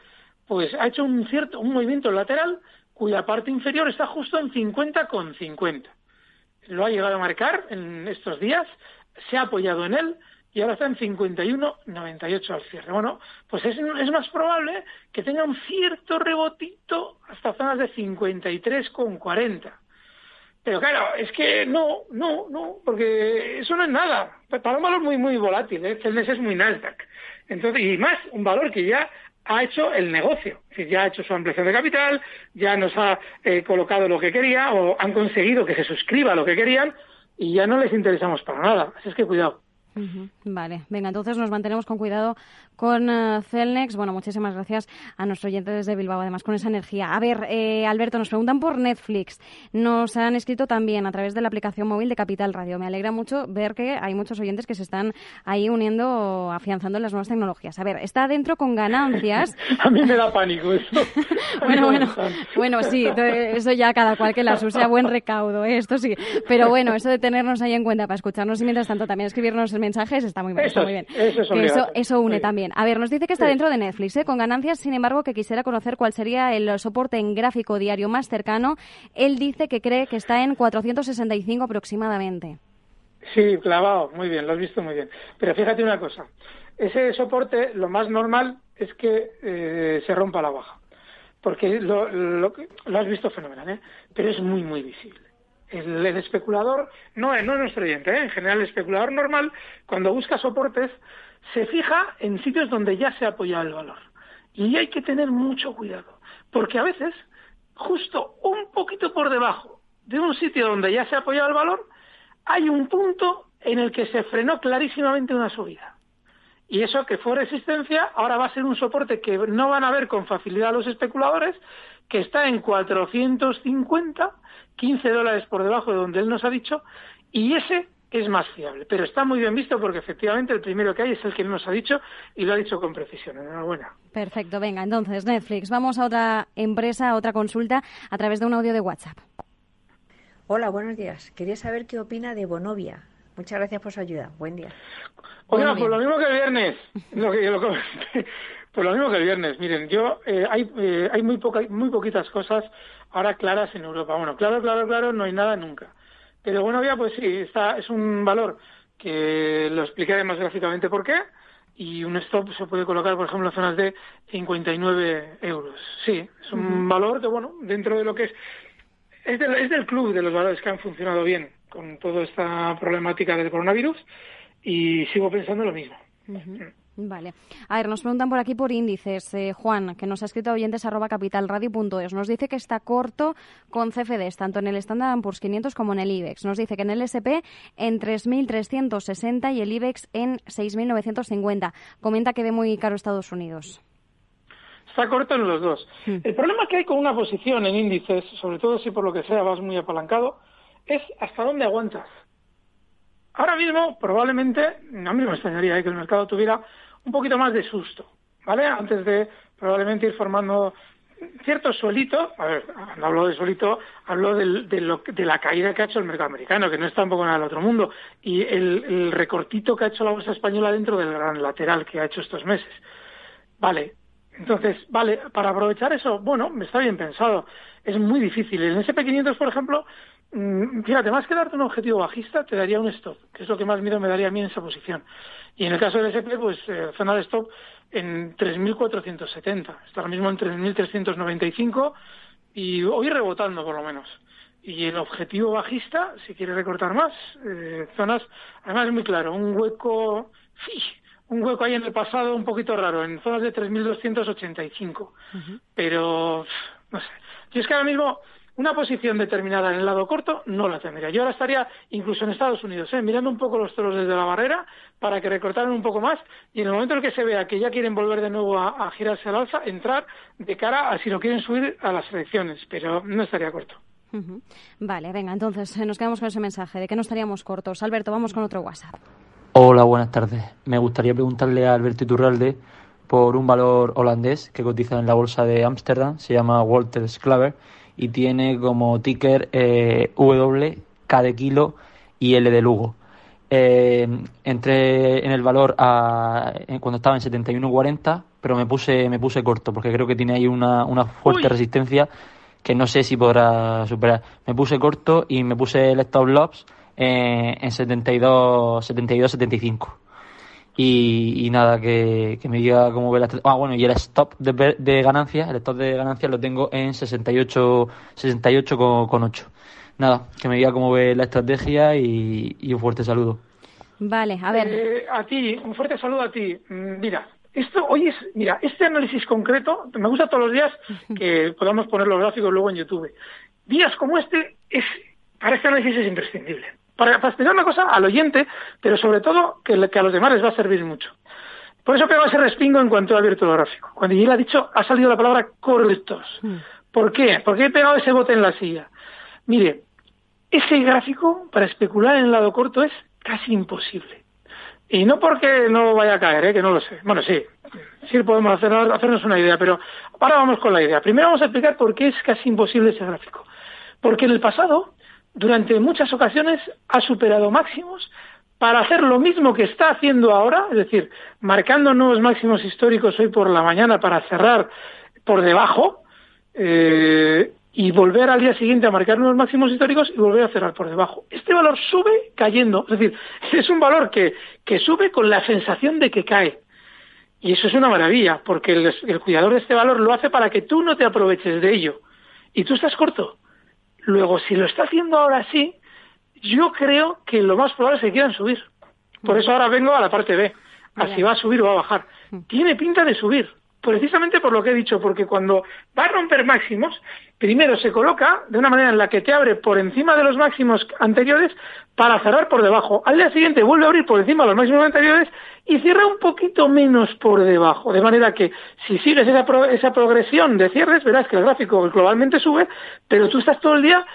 Pues ha hecho un cierto un movimiento lateral cuya parte inferior está justo en 50 con 50. Lo ha llegado a marcar en estos días, se ha apoyado en él, y ahora está en 51,98 al cierre. Bueno, pues es, es, más probable que tenga un cierto rebotito hasta zonas de 53,40. Pero claro, es que no, no, no, porque eso no es nada. Para un valor muy, muy volátil, ¿eh? Celnes es muy Nasdaq. Entonces, y más, un valor que ya ha hecho el negocio. Es decir, ya ha hecho su ampliación de capital, ya nos ha eh, colocado lo que quería, o han conseguido que se suscriba lo que querían, y ya no les interesamos para nada. Así es que cuidado. Vale, venga, entonces nos mantenemos con cuidado con uh, Celnex. Bueno, muchísimas gracias a nuestro oyente desde Bilbao, además, con esa energía. A ver, eh, Alberto, nos preguntan por Netflix. Nos han escrito también a través de la aplicación móvil de Capital Radio. Me alegra mucho ver que hay muchos oyentes que se están ahí uniendo, afianzando en las nuevas tecnologías. A ver, está dentro con ganancias. a mí me da pánico eso. bueno, bueno, bueno, sí, eso ya cada cual que las use a buen recaudo, ¿eh? esto sí. Pero bueno, eso de tenernos ahí en cuenta para escucharnos y mientras tanto también escribirnos el mensajes está muy bien. Eso, muy bien. Eso, eso, une también. A ver, nos dice que está dentro de Netflix, ¿eh? con ganancias, sin embargo, que quisiera conocer cuál sería el soporte en gráfico diario más cercano. Él dice que cree que está en 465 aproximadamente. Sí, clavado, muy bien, lo has visto muy bien. Pero fíjate una cosa, ese soporte lo más normal es que eh, se rompa la baja, porque lo, lo, lo has visto fenomenal, ¿eh? pero es muy, muy visible. El, especulador, no, no es nuestro oyente, ¿eh? en general el especulador normal, cuando busca soportes, se fija en sitios donde ya se ha apoyado el valor. Y hay que tener mucho cuidado, porque a veces, justo un poquito por debajo de un sitio donde ya se ha apoyado el valor, hay un punto en el que se frenó clarísimamente una subida. Y eso que fue resistencia, ahora va a ser un soporte que no van a ver con facilidad los especuladores, que está en 450 15 dólares por debajo de donde él nos ha dicho, y ese es más fiable. Pero está muy bien visto porque efectivamente el primero que hay es el que él nos ha dicho y lo ha dicho con precisión. Enhorabuena. Perfecto, venga, entonces Netflix, vamos a otra empresa, a otra consulta a través de un audio de WhatsApp. Hola, buenos días. Quería saber qué opina de Bonovia. Muchas gracias por su ayuda. Buen día. Oiga, pues lo mismo que el viernes. Lo que, lo pues lo mismo que el viernes. Miren, yo eh, hay, eh, hay muy, poca, muy poquitas cosas ahora claras en Europa. Bueno, claro, claro, claro, no hay nada nunca. Pero bueno, ya pues sí, está, es un valor que lo explicaré más gráficamente por qué. Y un stop se puede colocar, por ejemplo, en zonas de 59 euros. Sí, es un valor que, bueno, dentro de lo que es. Es del, es del club de los valores que han funcionado bien con toda esta problemática del coronavirus y sigo pensando lo mismo. Vale. A ver, nos preguntan por aquí por índices. Eh, Juan, que nos ha escrito oyentes arroba capitalradio.es, nos dice que está corto con CFDs, tanto en el Standard Poor's 500 como en el IBEX. Nos dice que en el SP en 3.360 y el IBEX en 6.950. Comenta que ve muy caro Estados Unidos. Está corto en los dos. Hmm. El problema que hay con una posición en índices, sobre todo si por lo que sea vas muy apalancado, es hasta dónde aguantas. Ahora mismo, probablemente, a mí me extrañaría ¿eh? que el mercado tuviera un poquito más de susto, ¿vale? Antes de probablemente ir formando cierto suelito, a ver, no hablo de suelito, hablo de, la caída que ha hecho el mercado americano, que no está tampoco nada del otro mundo, y el, recortito que ha hecho la bolsa española dentro del gran lateral que ha hecho estos meses. Vale, entonces, vale, para aprovechar eso, bueno, me está bien pensado. Es muy difícil. En el SP500, por ejemplo, fíjate, más que darte un objetivo bajista, te daría un stop, que es lo que más miedo me daría a mí en esa posición. Y en el caso del SP, pues eh, zona de stop en 3.470. Está ahora mismo en 3.395 y hoy rebotando por lo menos. Y el objetivo bajista, si quiere recortar más, eh, zonas, además es muy claro, un hueco, sí, un hueco ahí en el pasado un poquito raro, en zonas de 3.285. Pero, no sé. Yo es que ahora mismo una posición determinada en el lado corto no la tendría. Yo ahora estaría incluso en Estados Unidos, ¿eh? mirando un poco los toros desde la barrera para que recortaran un poco más y en el momento en que se vea que ya quieren volver de nuevo a, girarse al alza, entrar de cara a si lo quieren subir a las elecciones, pero no estaría corto. Vale, venga, entonces eh, nos quedamos con ese mensaje de que no estaríamos cortos. Alberto, vamos con otro WhatsApp. Hola, buenas tardes. Me gustaría preguntarle a Alberto Iturralde por un valor holandés que cotiza en la bolsa de Ámsterdam, se llama Walter Sclaver y tiene como ticker eh, W, K de kilo y L de Lugo. Eh, entré en el valor a, cuando estaba en 71.40, pero me puse me puse corto porque creo que tiene ahí una, una fuerte resistencia que no sé si podrá superar. Me puse corto y me puse el stop loss eh, en 72 72 75. Y, nada, que, me diga cómo ve la Ah, bueno, y el stop de, de ganancias, el stop de ganancias lo tengo en 68, 68 con, 8. Nada, que me diga cómo ve la estrategia y, un fuerte saludo. Vale, a ver. Eh, a ti, un fuerte saludo a ti. Mm, mira, esto hoy es, mira, este análisis concreto, me gusta todos los días que podamos poner los gráficos luego en YouTube. Días como este, es, para este análisis es imprescindible para, explicar una cosa al oyente, pero sobre todo que, a los demás les va a servir mucho. Por eso pego ese respingo en cuanto a abierto el gráfico. Cuando él ha dicho, ha salido la palabra correctos. Mm. ¿Por qué? ¿Por qué he pegado ese bote en la silla? Mire, ese gráfico para especular en el lado corto es casi imposible. Y no porque no vaya a caer, ¿eh? que no lo sé. Bueno, sí, sí podemos hacer, hacernos una idea, pero ahora vamos con la idea. Primero vamos a explicar por qué es casi imposible ese gráfico. Porque en el pasado durante muchas ocasiones ha superado máximos para hacer lo mismo que está haciendo ahora, es decir, marcando nuevos máximos históricos hoy por la mañana para cerrar por debajo eh, y volver al día siguiente a marcar nuevos máximos históricos y volver a cerrar por debajo. Este valor sube cayendo, es decir, es un valor que, que sube con la sensación de que cae. Y eso es una maravilla, porque el, el cuidador de este valor lo hace para que tú no te aproveches de ello. Y tú estás corto. Luego, si lo está haciendo ahora sí, yo creo que lo más probable es que quieran subir. Por eso ahora vengo a la parte B. Así va a subir o va a bajar. Tiene pinta de subir. Precisamente por lo que he dicho, porque cuando va a romper máximos, primero se coloca de una manera en la que te abre por encima de los máximos anteriores para cerrar por debajo. Al día siguiente vuelve a abrir por encima de los máximos anteriores y cierra un poquito menos por debajo. De manera que si sigues esa, esa progresión de cierres, verás que el gráfico globalmente sube, pero tú estás todo el día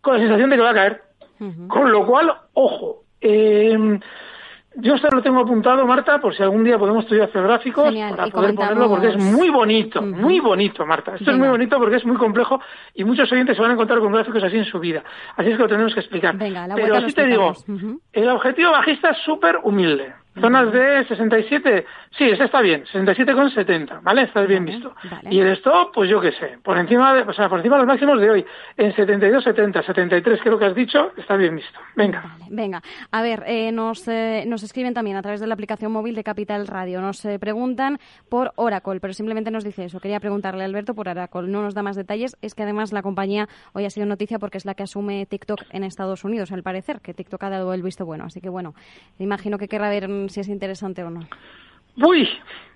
con la sensación de que va a caer. Con lo cual, ojo. Eh, yo esto lo tengo apuntado, Marta, por si algún día podemos estudiar hacer gráficos para poder ponerlo, porque es muy bonito, muy bonito, Marta. Esto es muy bonito porque es muy complejo y muchos oyentes se van a encontrar con gráficos así en su vida. Así es que lo tenemos que explicar. Pero sí te digo, el objetivo bajista es súper humilde. Zonas de 67, sí, ese está bien, 67,70, ¿vale? Está bien visto. Y el stop, pues yo qué sé, por encima de, o sea, por encima de los máximos de hoy, en 72,70, 73 creo que has dicho, está bien visto. Venga. venga, a ver, eh, nos, eh, nos escriben también a través de la aplicación móvil de Capital Radio, nos eh, preguntan por Oracle, pero simplemente nos dice eso. Quería preguntarle a Alberto por Oracle, no nos da más detalles, es que además la compañía hoy ha sido noticia porque es la que asume TikTok en Estados Unidos, al parecer, que TikTok ha dado el visto bueno, así que bueno, imagino que querrá ver si es interesante o no. Uy,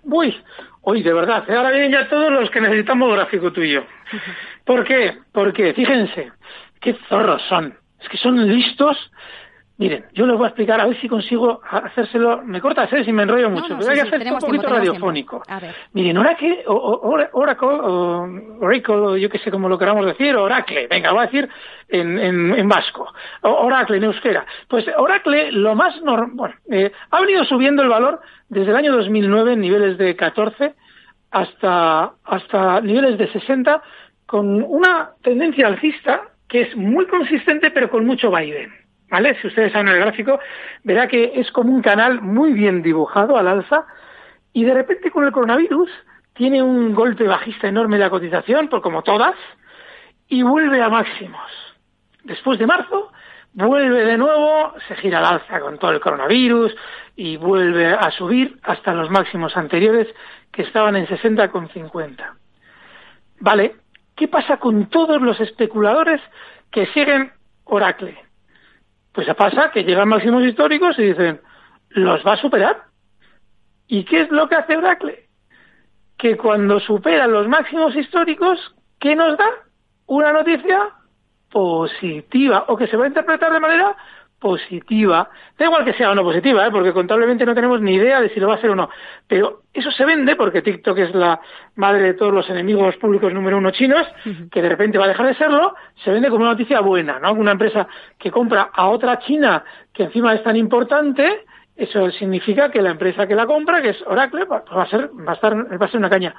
uy, uy, de verdad, ¿eh? ahora vienen ya todos los que necesitamos gráfico tuyo. ¿Por qué? Porque, fíjense, qué zorros son. Es que son listos Miren, yo les voy a explicar a ver si consigo hacérselo. Me corta hacer si me enrollo mucho, pero hay que hacer un poquito radiofónico. Miren, Oracle, o, Oracle, o Oracle, yo que sé cómo lo queramos decir, Oracle, venga, voy a decir en, en, vasco, Oracle en euskera. Pues Oracle, lo más normal, bueno, eh, ha venido subiendo el valor desde el año 2009 en niveles de 14 hasta, hasta niveles de 60, con una tendencia alcista que es muy consistente pero con mucho vaivén. ¿Vale? Si ustedes saben el gráfico, verá que es como un canal muy bien dibujado al alza y de repente con el coronavirus tiene un golpe bajista enorme de la cotización, por como todas, y vuelve a máximos. después de marzo, vuelve de nuevo, se gira al alza con todo el coronavirus y vuelve a subir hasta los máximos anteriores que estaban en 60,50. Vale, ¿qué pasa con todos los especuladores que siguen Oracle? Pues pasa que llegan máximos históricos y dicen, los va a superar. ¿Y qué es lo que hace Oracle? Que cuando supera los máximos históricos, ¿qué nos da? Una noticia positiva o que se va a interpretar de manera positiva. Da igual que sea o no positiva, ¿eh? porque contablemente no tenemos ni idea de si lo va a ser o no. Pero eso se vende porque TikTok es la madre de todos los enemigos públicos número uno chinos, que de repente va a dejar de serlo, se vende como una noticia buena, ¿no? Una empresa que compra a otra China que encima es tan importante, eso significa que la empresa que la compra, que es Oracle, va a ser, va a estar, va a ser una caña.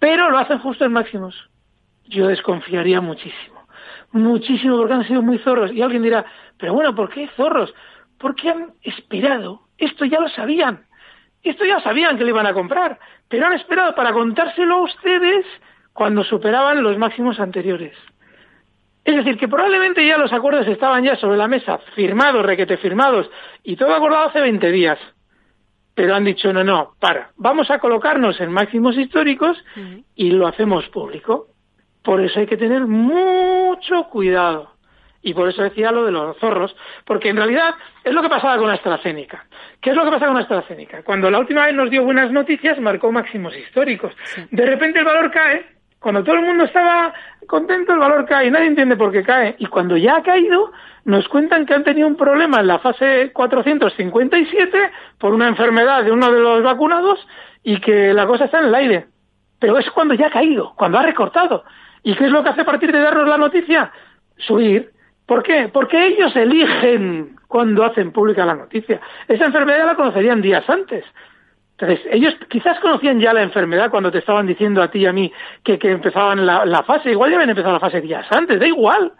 Pero lo hacen justo en máximos. Yo desconfiaría muchísimo muchísimo porque han sido muy zorros. Y alguien dirá, pero bueno, ¿por qué zorros? Porque han esperado. Esto ya lo sabían. Esto ya sabían que le iban a comprar. Pero han esperado para contárselo a ustedes cuando superaban los máximos anteriores. Es decir, que probablemente ya los acuerdos estaban ya sobre la mesa, firmados, requete firmados, y todo acordado hace 20 días. Pero han dicho, no, no, para, vamos a colocarnos en máximos históricos y lo hacemos público. Por eso hay que tener mucho cuidado. Y por eso decía lo de los zorros, porque en realidad es lo que pasaba con AstraZeneca. ¿Qué es lo que pasa con AstraZeneca? Cuando la última vez nos dio buenas noticias, marcó máximos históricos. De repente el valor cae, cuando todo el mundo estaba contento, el valor cae, y nadie entiende por qué cae. Y cuando ya ha caído, nos cuentan que han tenido un problema en la fase 457 por una enfermedad de uno de los vacunados y que la cosa está en el aire. Pero es cuando ya ha caído, cuando ha recortado. ¿Y qué es lo que hace a partir de darnos la noticia? Subir. ¿Por qué? Porque ellos eligen cuando hacen pública la noticia. Esa enfermedad la conocerían días antes. Entonces, ellos quizás conocían ya la enfermedad cuando te estaban diciendo a ti y a mí que, que empezaban la, fase. Igual ya habían empezado la fase días antes, da igual.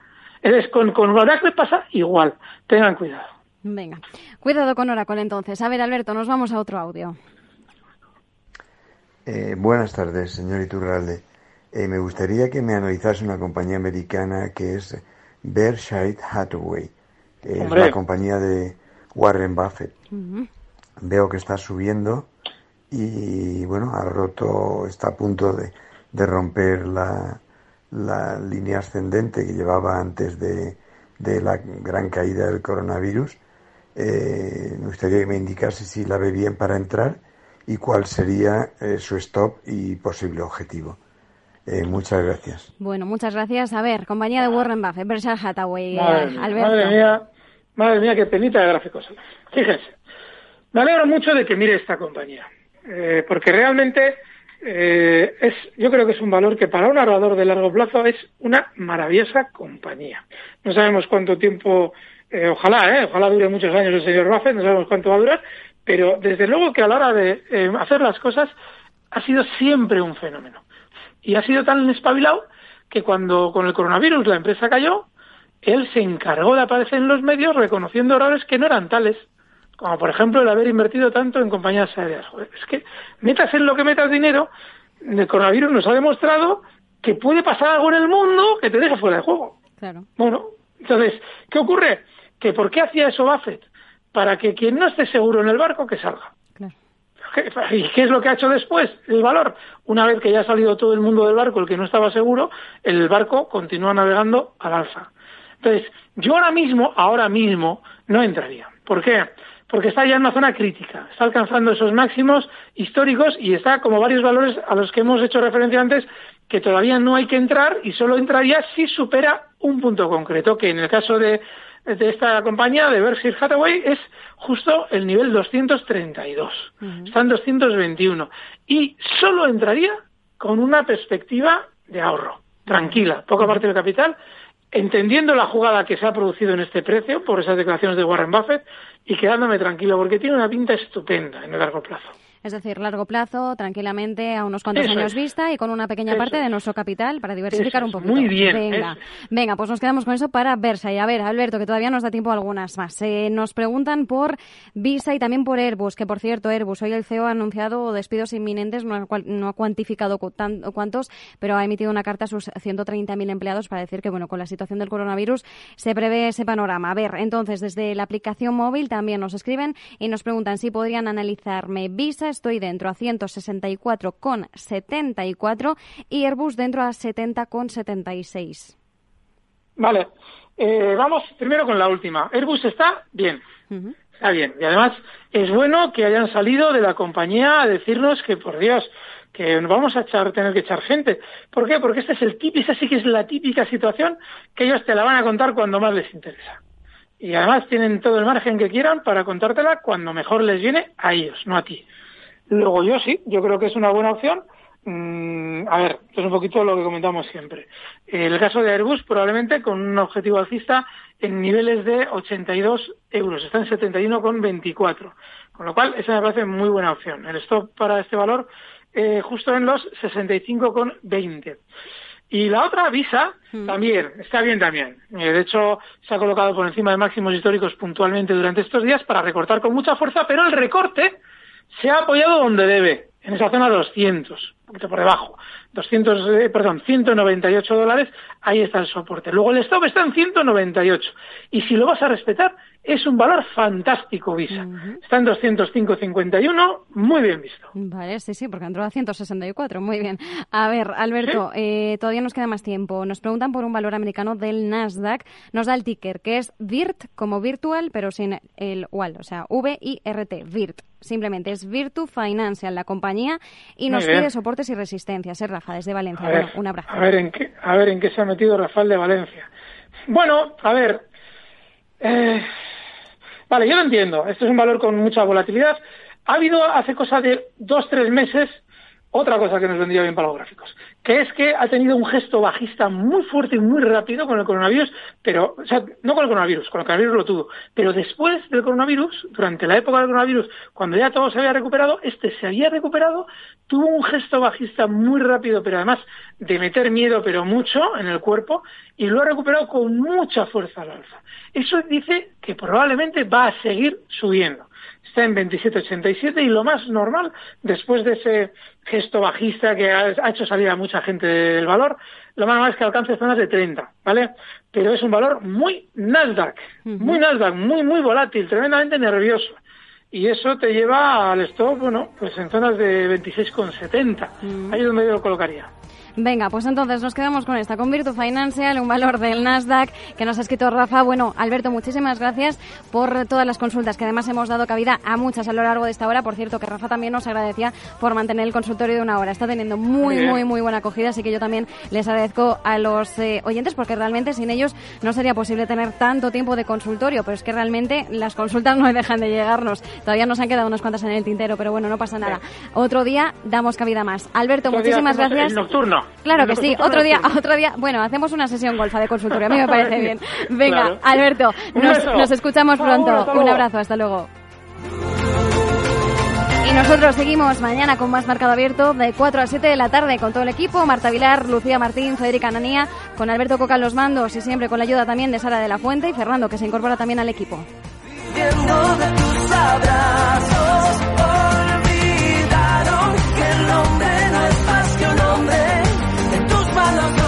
Es, con, con Oracle pasa igual. Tengan cuidado. Venga, cuidado con Oracle entonces. A ver, Alberto, nos vamos a otro audio. Eh, buenas tardes, señor Iturralde. Eh, me gustaría que me analizase una compañía americana que es Berkshire Hathaway. es la compañía de Warren Buffett. Veo que está subiendo y bueno, ha roto, está a punto de, romper la, la, línea ascendente que llevaba antes de, la gran caída del coronavirus. Eh, me gustaría que me indicase si la ve bien para entrar y cuál sería eh, su stop y posible objetivo. Eh, muchas gracias. Bueno, muchas gracias. A ver, compañía de Warren Buffett, Berkshire Hathaway, madre, eh, Alberto. Madre mía, madre mía, qué penita de gráficos. Fíjense, me alegro mucho de que mire esta compañía, eh, porque realmente es, yo creo que es un valor que para un ahorrador de largo plazo es una maravillosa compañía. No sabemos cuánto tiempo, ojalá, ojalá dure muchos años el señor Buffett, no sabemos cuánto va a durar, pero desde luego que a la hora de hacer las cosas ha sido siempre un fenómeno. Y ha sido tan espabilado que cuando con el coronavirus la empresa cayó, él se encargó de aparecer en los medios reconociendo errores que no eran tales, como por ejemplo el haber invertido tanto en compañías aéreas. es que metas en lo que metas dinero, el coronavirus nos ha demostrado que puede pasar algo en el mundo que te deje fuera de juego. Claro. Bueno, entonces, ¿qué ocurre? Que ¿por qué hacía eso Buffett? Para que quien no esté seguro en el barco, que salga. ¿Y qué es lo que ha hecho después? El valor. Una vez que ya ha salido todo el mundo del barco, el que no estaba seguro, el barco continúa navegando al alza. Entonces, yo ahora mismo, ahora mismo, no entraría. ¿Por qué? Porque está ya en una zona crítica, está alcanzando esos máximos históricos y está como varios valores a los que hemos hecho referencia antes que todavía no hay que entrar y solo entraría si supera un punto concreto, que en el caso de de esta compañía, de Berkshire Hathaway, es justo el nivel 232. Está en 221. Y solo entraría con una perspectiva de ahorro, tranquila, poca parte del capital, entendiendo la jugada que se ha producido en este precio por esas declaraciones de Warren Buffett y quedándome tranquilo porque tiene una pinta estupenda en el largo plazo. Es decir, largo plazo, tranquilamente, a unos cuantos años vista y con una pequeña parte de nuestro capital para diversificar un poquito. Muy bien. Venga, venga, pues nos quedamos con eso para Versa. Y a ver, Alberto, que todavía nos da tiempo a algunas más. Eh, nos preguntan por Visa y también por Airbus, que por cierto, Airbus, hoy el CEO ha anunciado despidos inminentes, no ha, no ha cuantificado cuántos, pero ha emitido una carta a sus 130.000 empleados para decir que, bueno, con la situación del coronavirus se prevé ese panorama. A ver, entonces, desde la aplicación móvil también nos escriben y nos preguntan si podrían analizarme Visa, estoy dentro a 164,74 y Airbus dentro a 70,76. Vale, eh, vamos primero con la última. Airbus está bien. Está bien. Y además es bueno que hayan salido de la compañía a decirnos que, por Dios, que vamos a echar, tener que echar gente. ¿Por qué? Porque este es el típico, esa sí que es la típica situación que ellos te la van a contar cuando más les interesa. Y además tienen todo el margen que quieran para contártela cuando mejor les viene a ellos, no a ti. Luego yo sí, yo creo que es una buena opción. Mm, a ver, es un poquito lo que comentamos siempre. El caso de Airbus probablemente con un objetivo alcista en niveles de 82 euros, está en 71,24. Con lo cual, esa me parece muy buena opción. El stop para este valor eh, justo en los 65,20. Y la otra, Visa, hmm. también, está bien también. Eh, de hecho, se ha colocado por encima de máximos históricos puntualmente durante estos días para recortar con mucha fuerza, pero el recorte se ha apoyado donde debe, en esa zona 200, un poquito por debajo. 200, eh, perdón, 198 dólares, ahí está el soporte. Luego el stop está en 198. Y si lo vas a respetar, es un valor fantástico Visa. Está en 205.51, muy bien visto. Vale, sí, sí, porque entró a 164, muy bien. A ver, Alberto, eh, todavía nos queda más tiempo. Nos preguntan por un valor americano del Nasdaq. Nos da el ticker, que es VIRT, como virtual, pero sin el UAL, o sea, V-I-R-T, VIRT. Simplemente es Virtu Financial, la compañía, y nos pide soportes y resistencias. Es Rafa, desde Valencia. un abrazo. A ver, en qué, a ver en qué se ha metido Rafael de Valencia. Bueno, a ver, eh, vale, yo lo entiendo. Esto es un valor con mucha volatilidad. Ha habido hace cosa de dos, tres meses otra cosa que nos vendría bien para los gráficos, que es que ha tenido un gesto bajista muy fuerte y muy rápido con el coronavirus, pero, o sea, no con el coronavirus, con el coronavirus lo tuvo, pero después del coronavirus, durante la época del coronavirus, cuando ya todo se había recuperado, este se había recuperado, tuvo un gesto bajista muy rápido, pero además de meter miedo, pero mucho en el cuerpo, y lo ha recuperado con mucha fuerza al alza. Eso dice que probablemente va a seguir subiendo está en 27,87 y lo más normal, después de ese gesto bajista que ha, hecho salir a mucha gente del valor, lo más normal es que alcance zonas de 30, ¿vale? Pero es un valor muy Nasdaq, muy Nasdaq, muy, muy volátil, tremendamente nervioso. Y eso te lleva al stop, bueno, pues en zonas de 26,70. Ahí es donde yo lo colocaría. Venga, pues entonces nos quedamos con esta, con Virtu Financial, un valor del Nasdaq que nos ha escrito Rafa. Bueno, Alberto, muchísimas gracias por todas las consultas, que además hemos dado cabida a muchas a lo largo de esta hora. Por cierto, que Rafa también nos agradecía por mantener el consultorio de una hora. Está teniendo muy, muy, muy buena acogida, así que yo también les agradezco a los eh, oyentes porque realmente sin ellos no sería posible tener tanto tiempo de consultorio, pero es que realmente las consultas no dejan de llegarnos. Todavía nos han quedado unas cuantas en el tintero, pero bueno, no pasa nada. Otro día damos cabida más. Alberto, muchísimas gracias. nocturno. Claro que sí, otro día, otro día, bueno, hacemos una sesión golfa de consultorio, a mí me parece bien. Venga, Alberto, nos, escuchamos pronto. Un abrazo, hasta luego. Y nosotros seguimos mañana con más marcado abierto de 4 a 7 de la tarde con todo el equipo, Marta Vilar, Lucía Martín, Federica Nanía, con Alberto Coca en los mandos y siempre con la ayuda también de Sara de la Fuente y Fernando que se incorpora también al equipo. para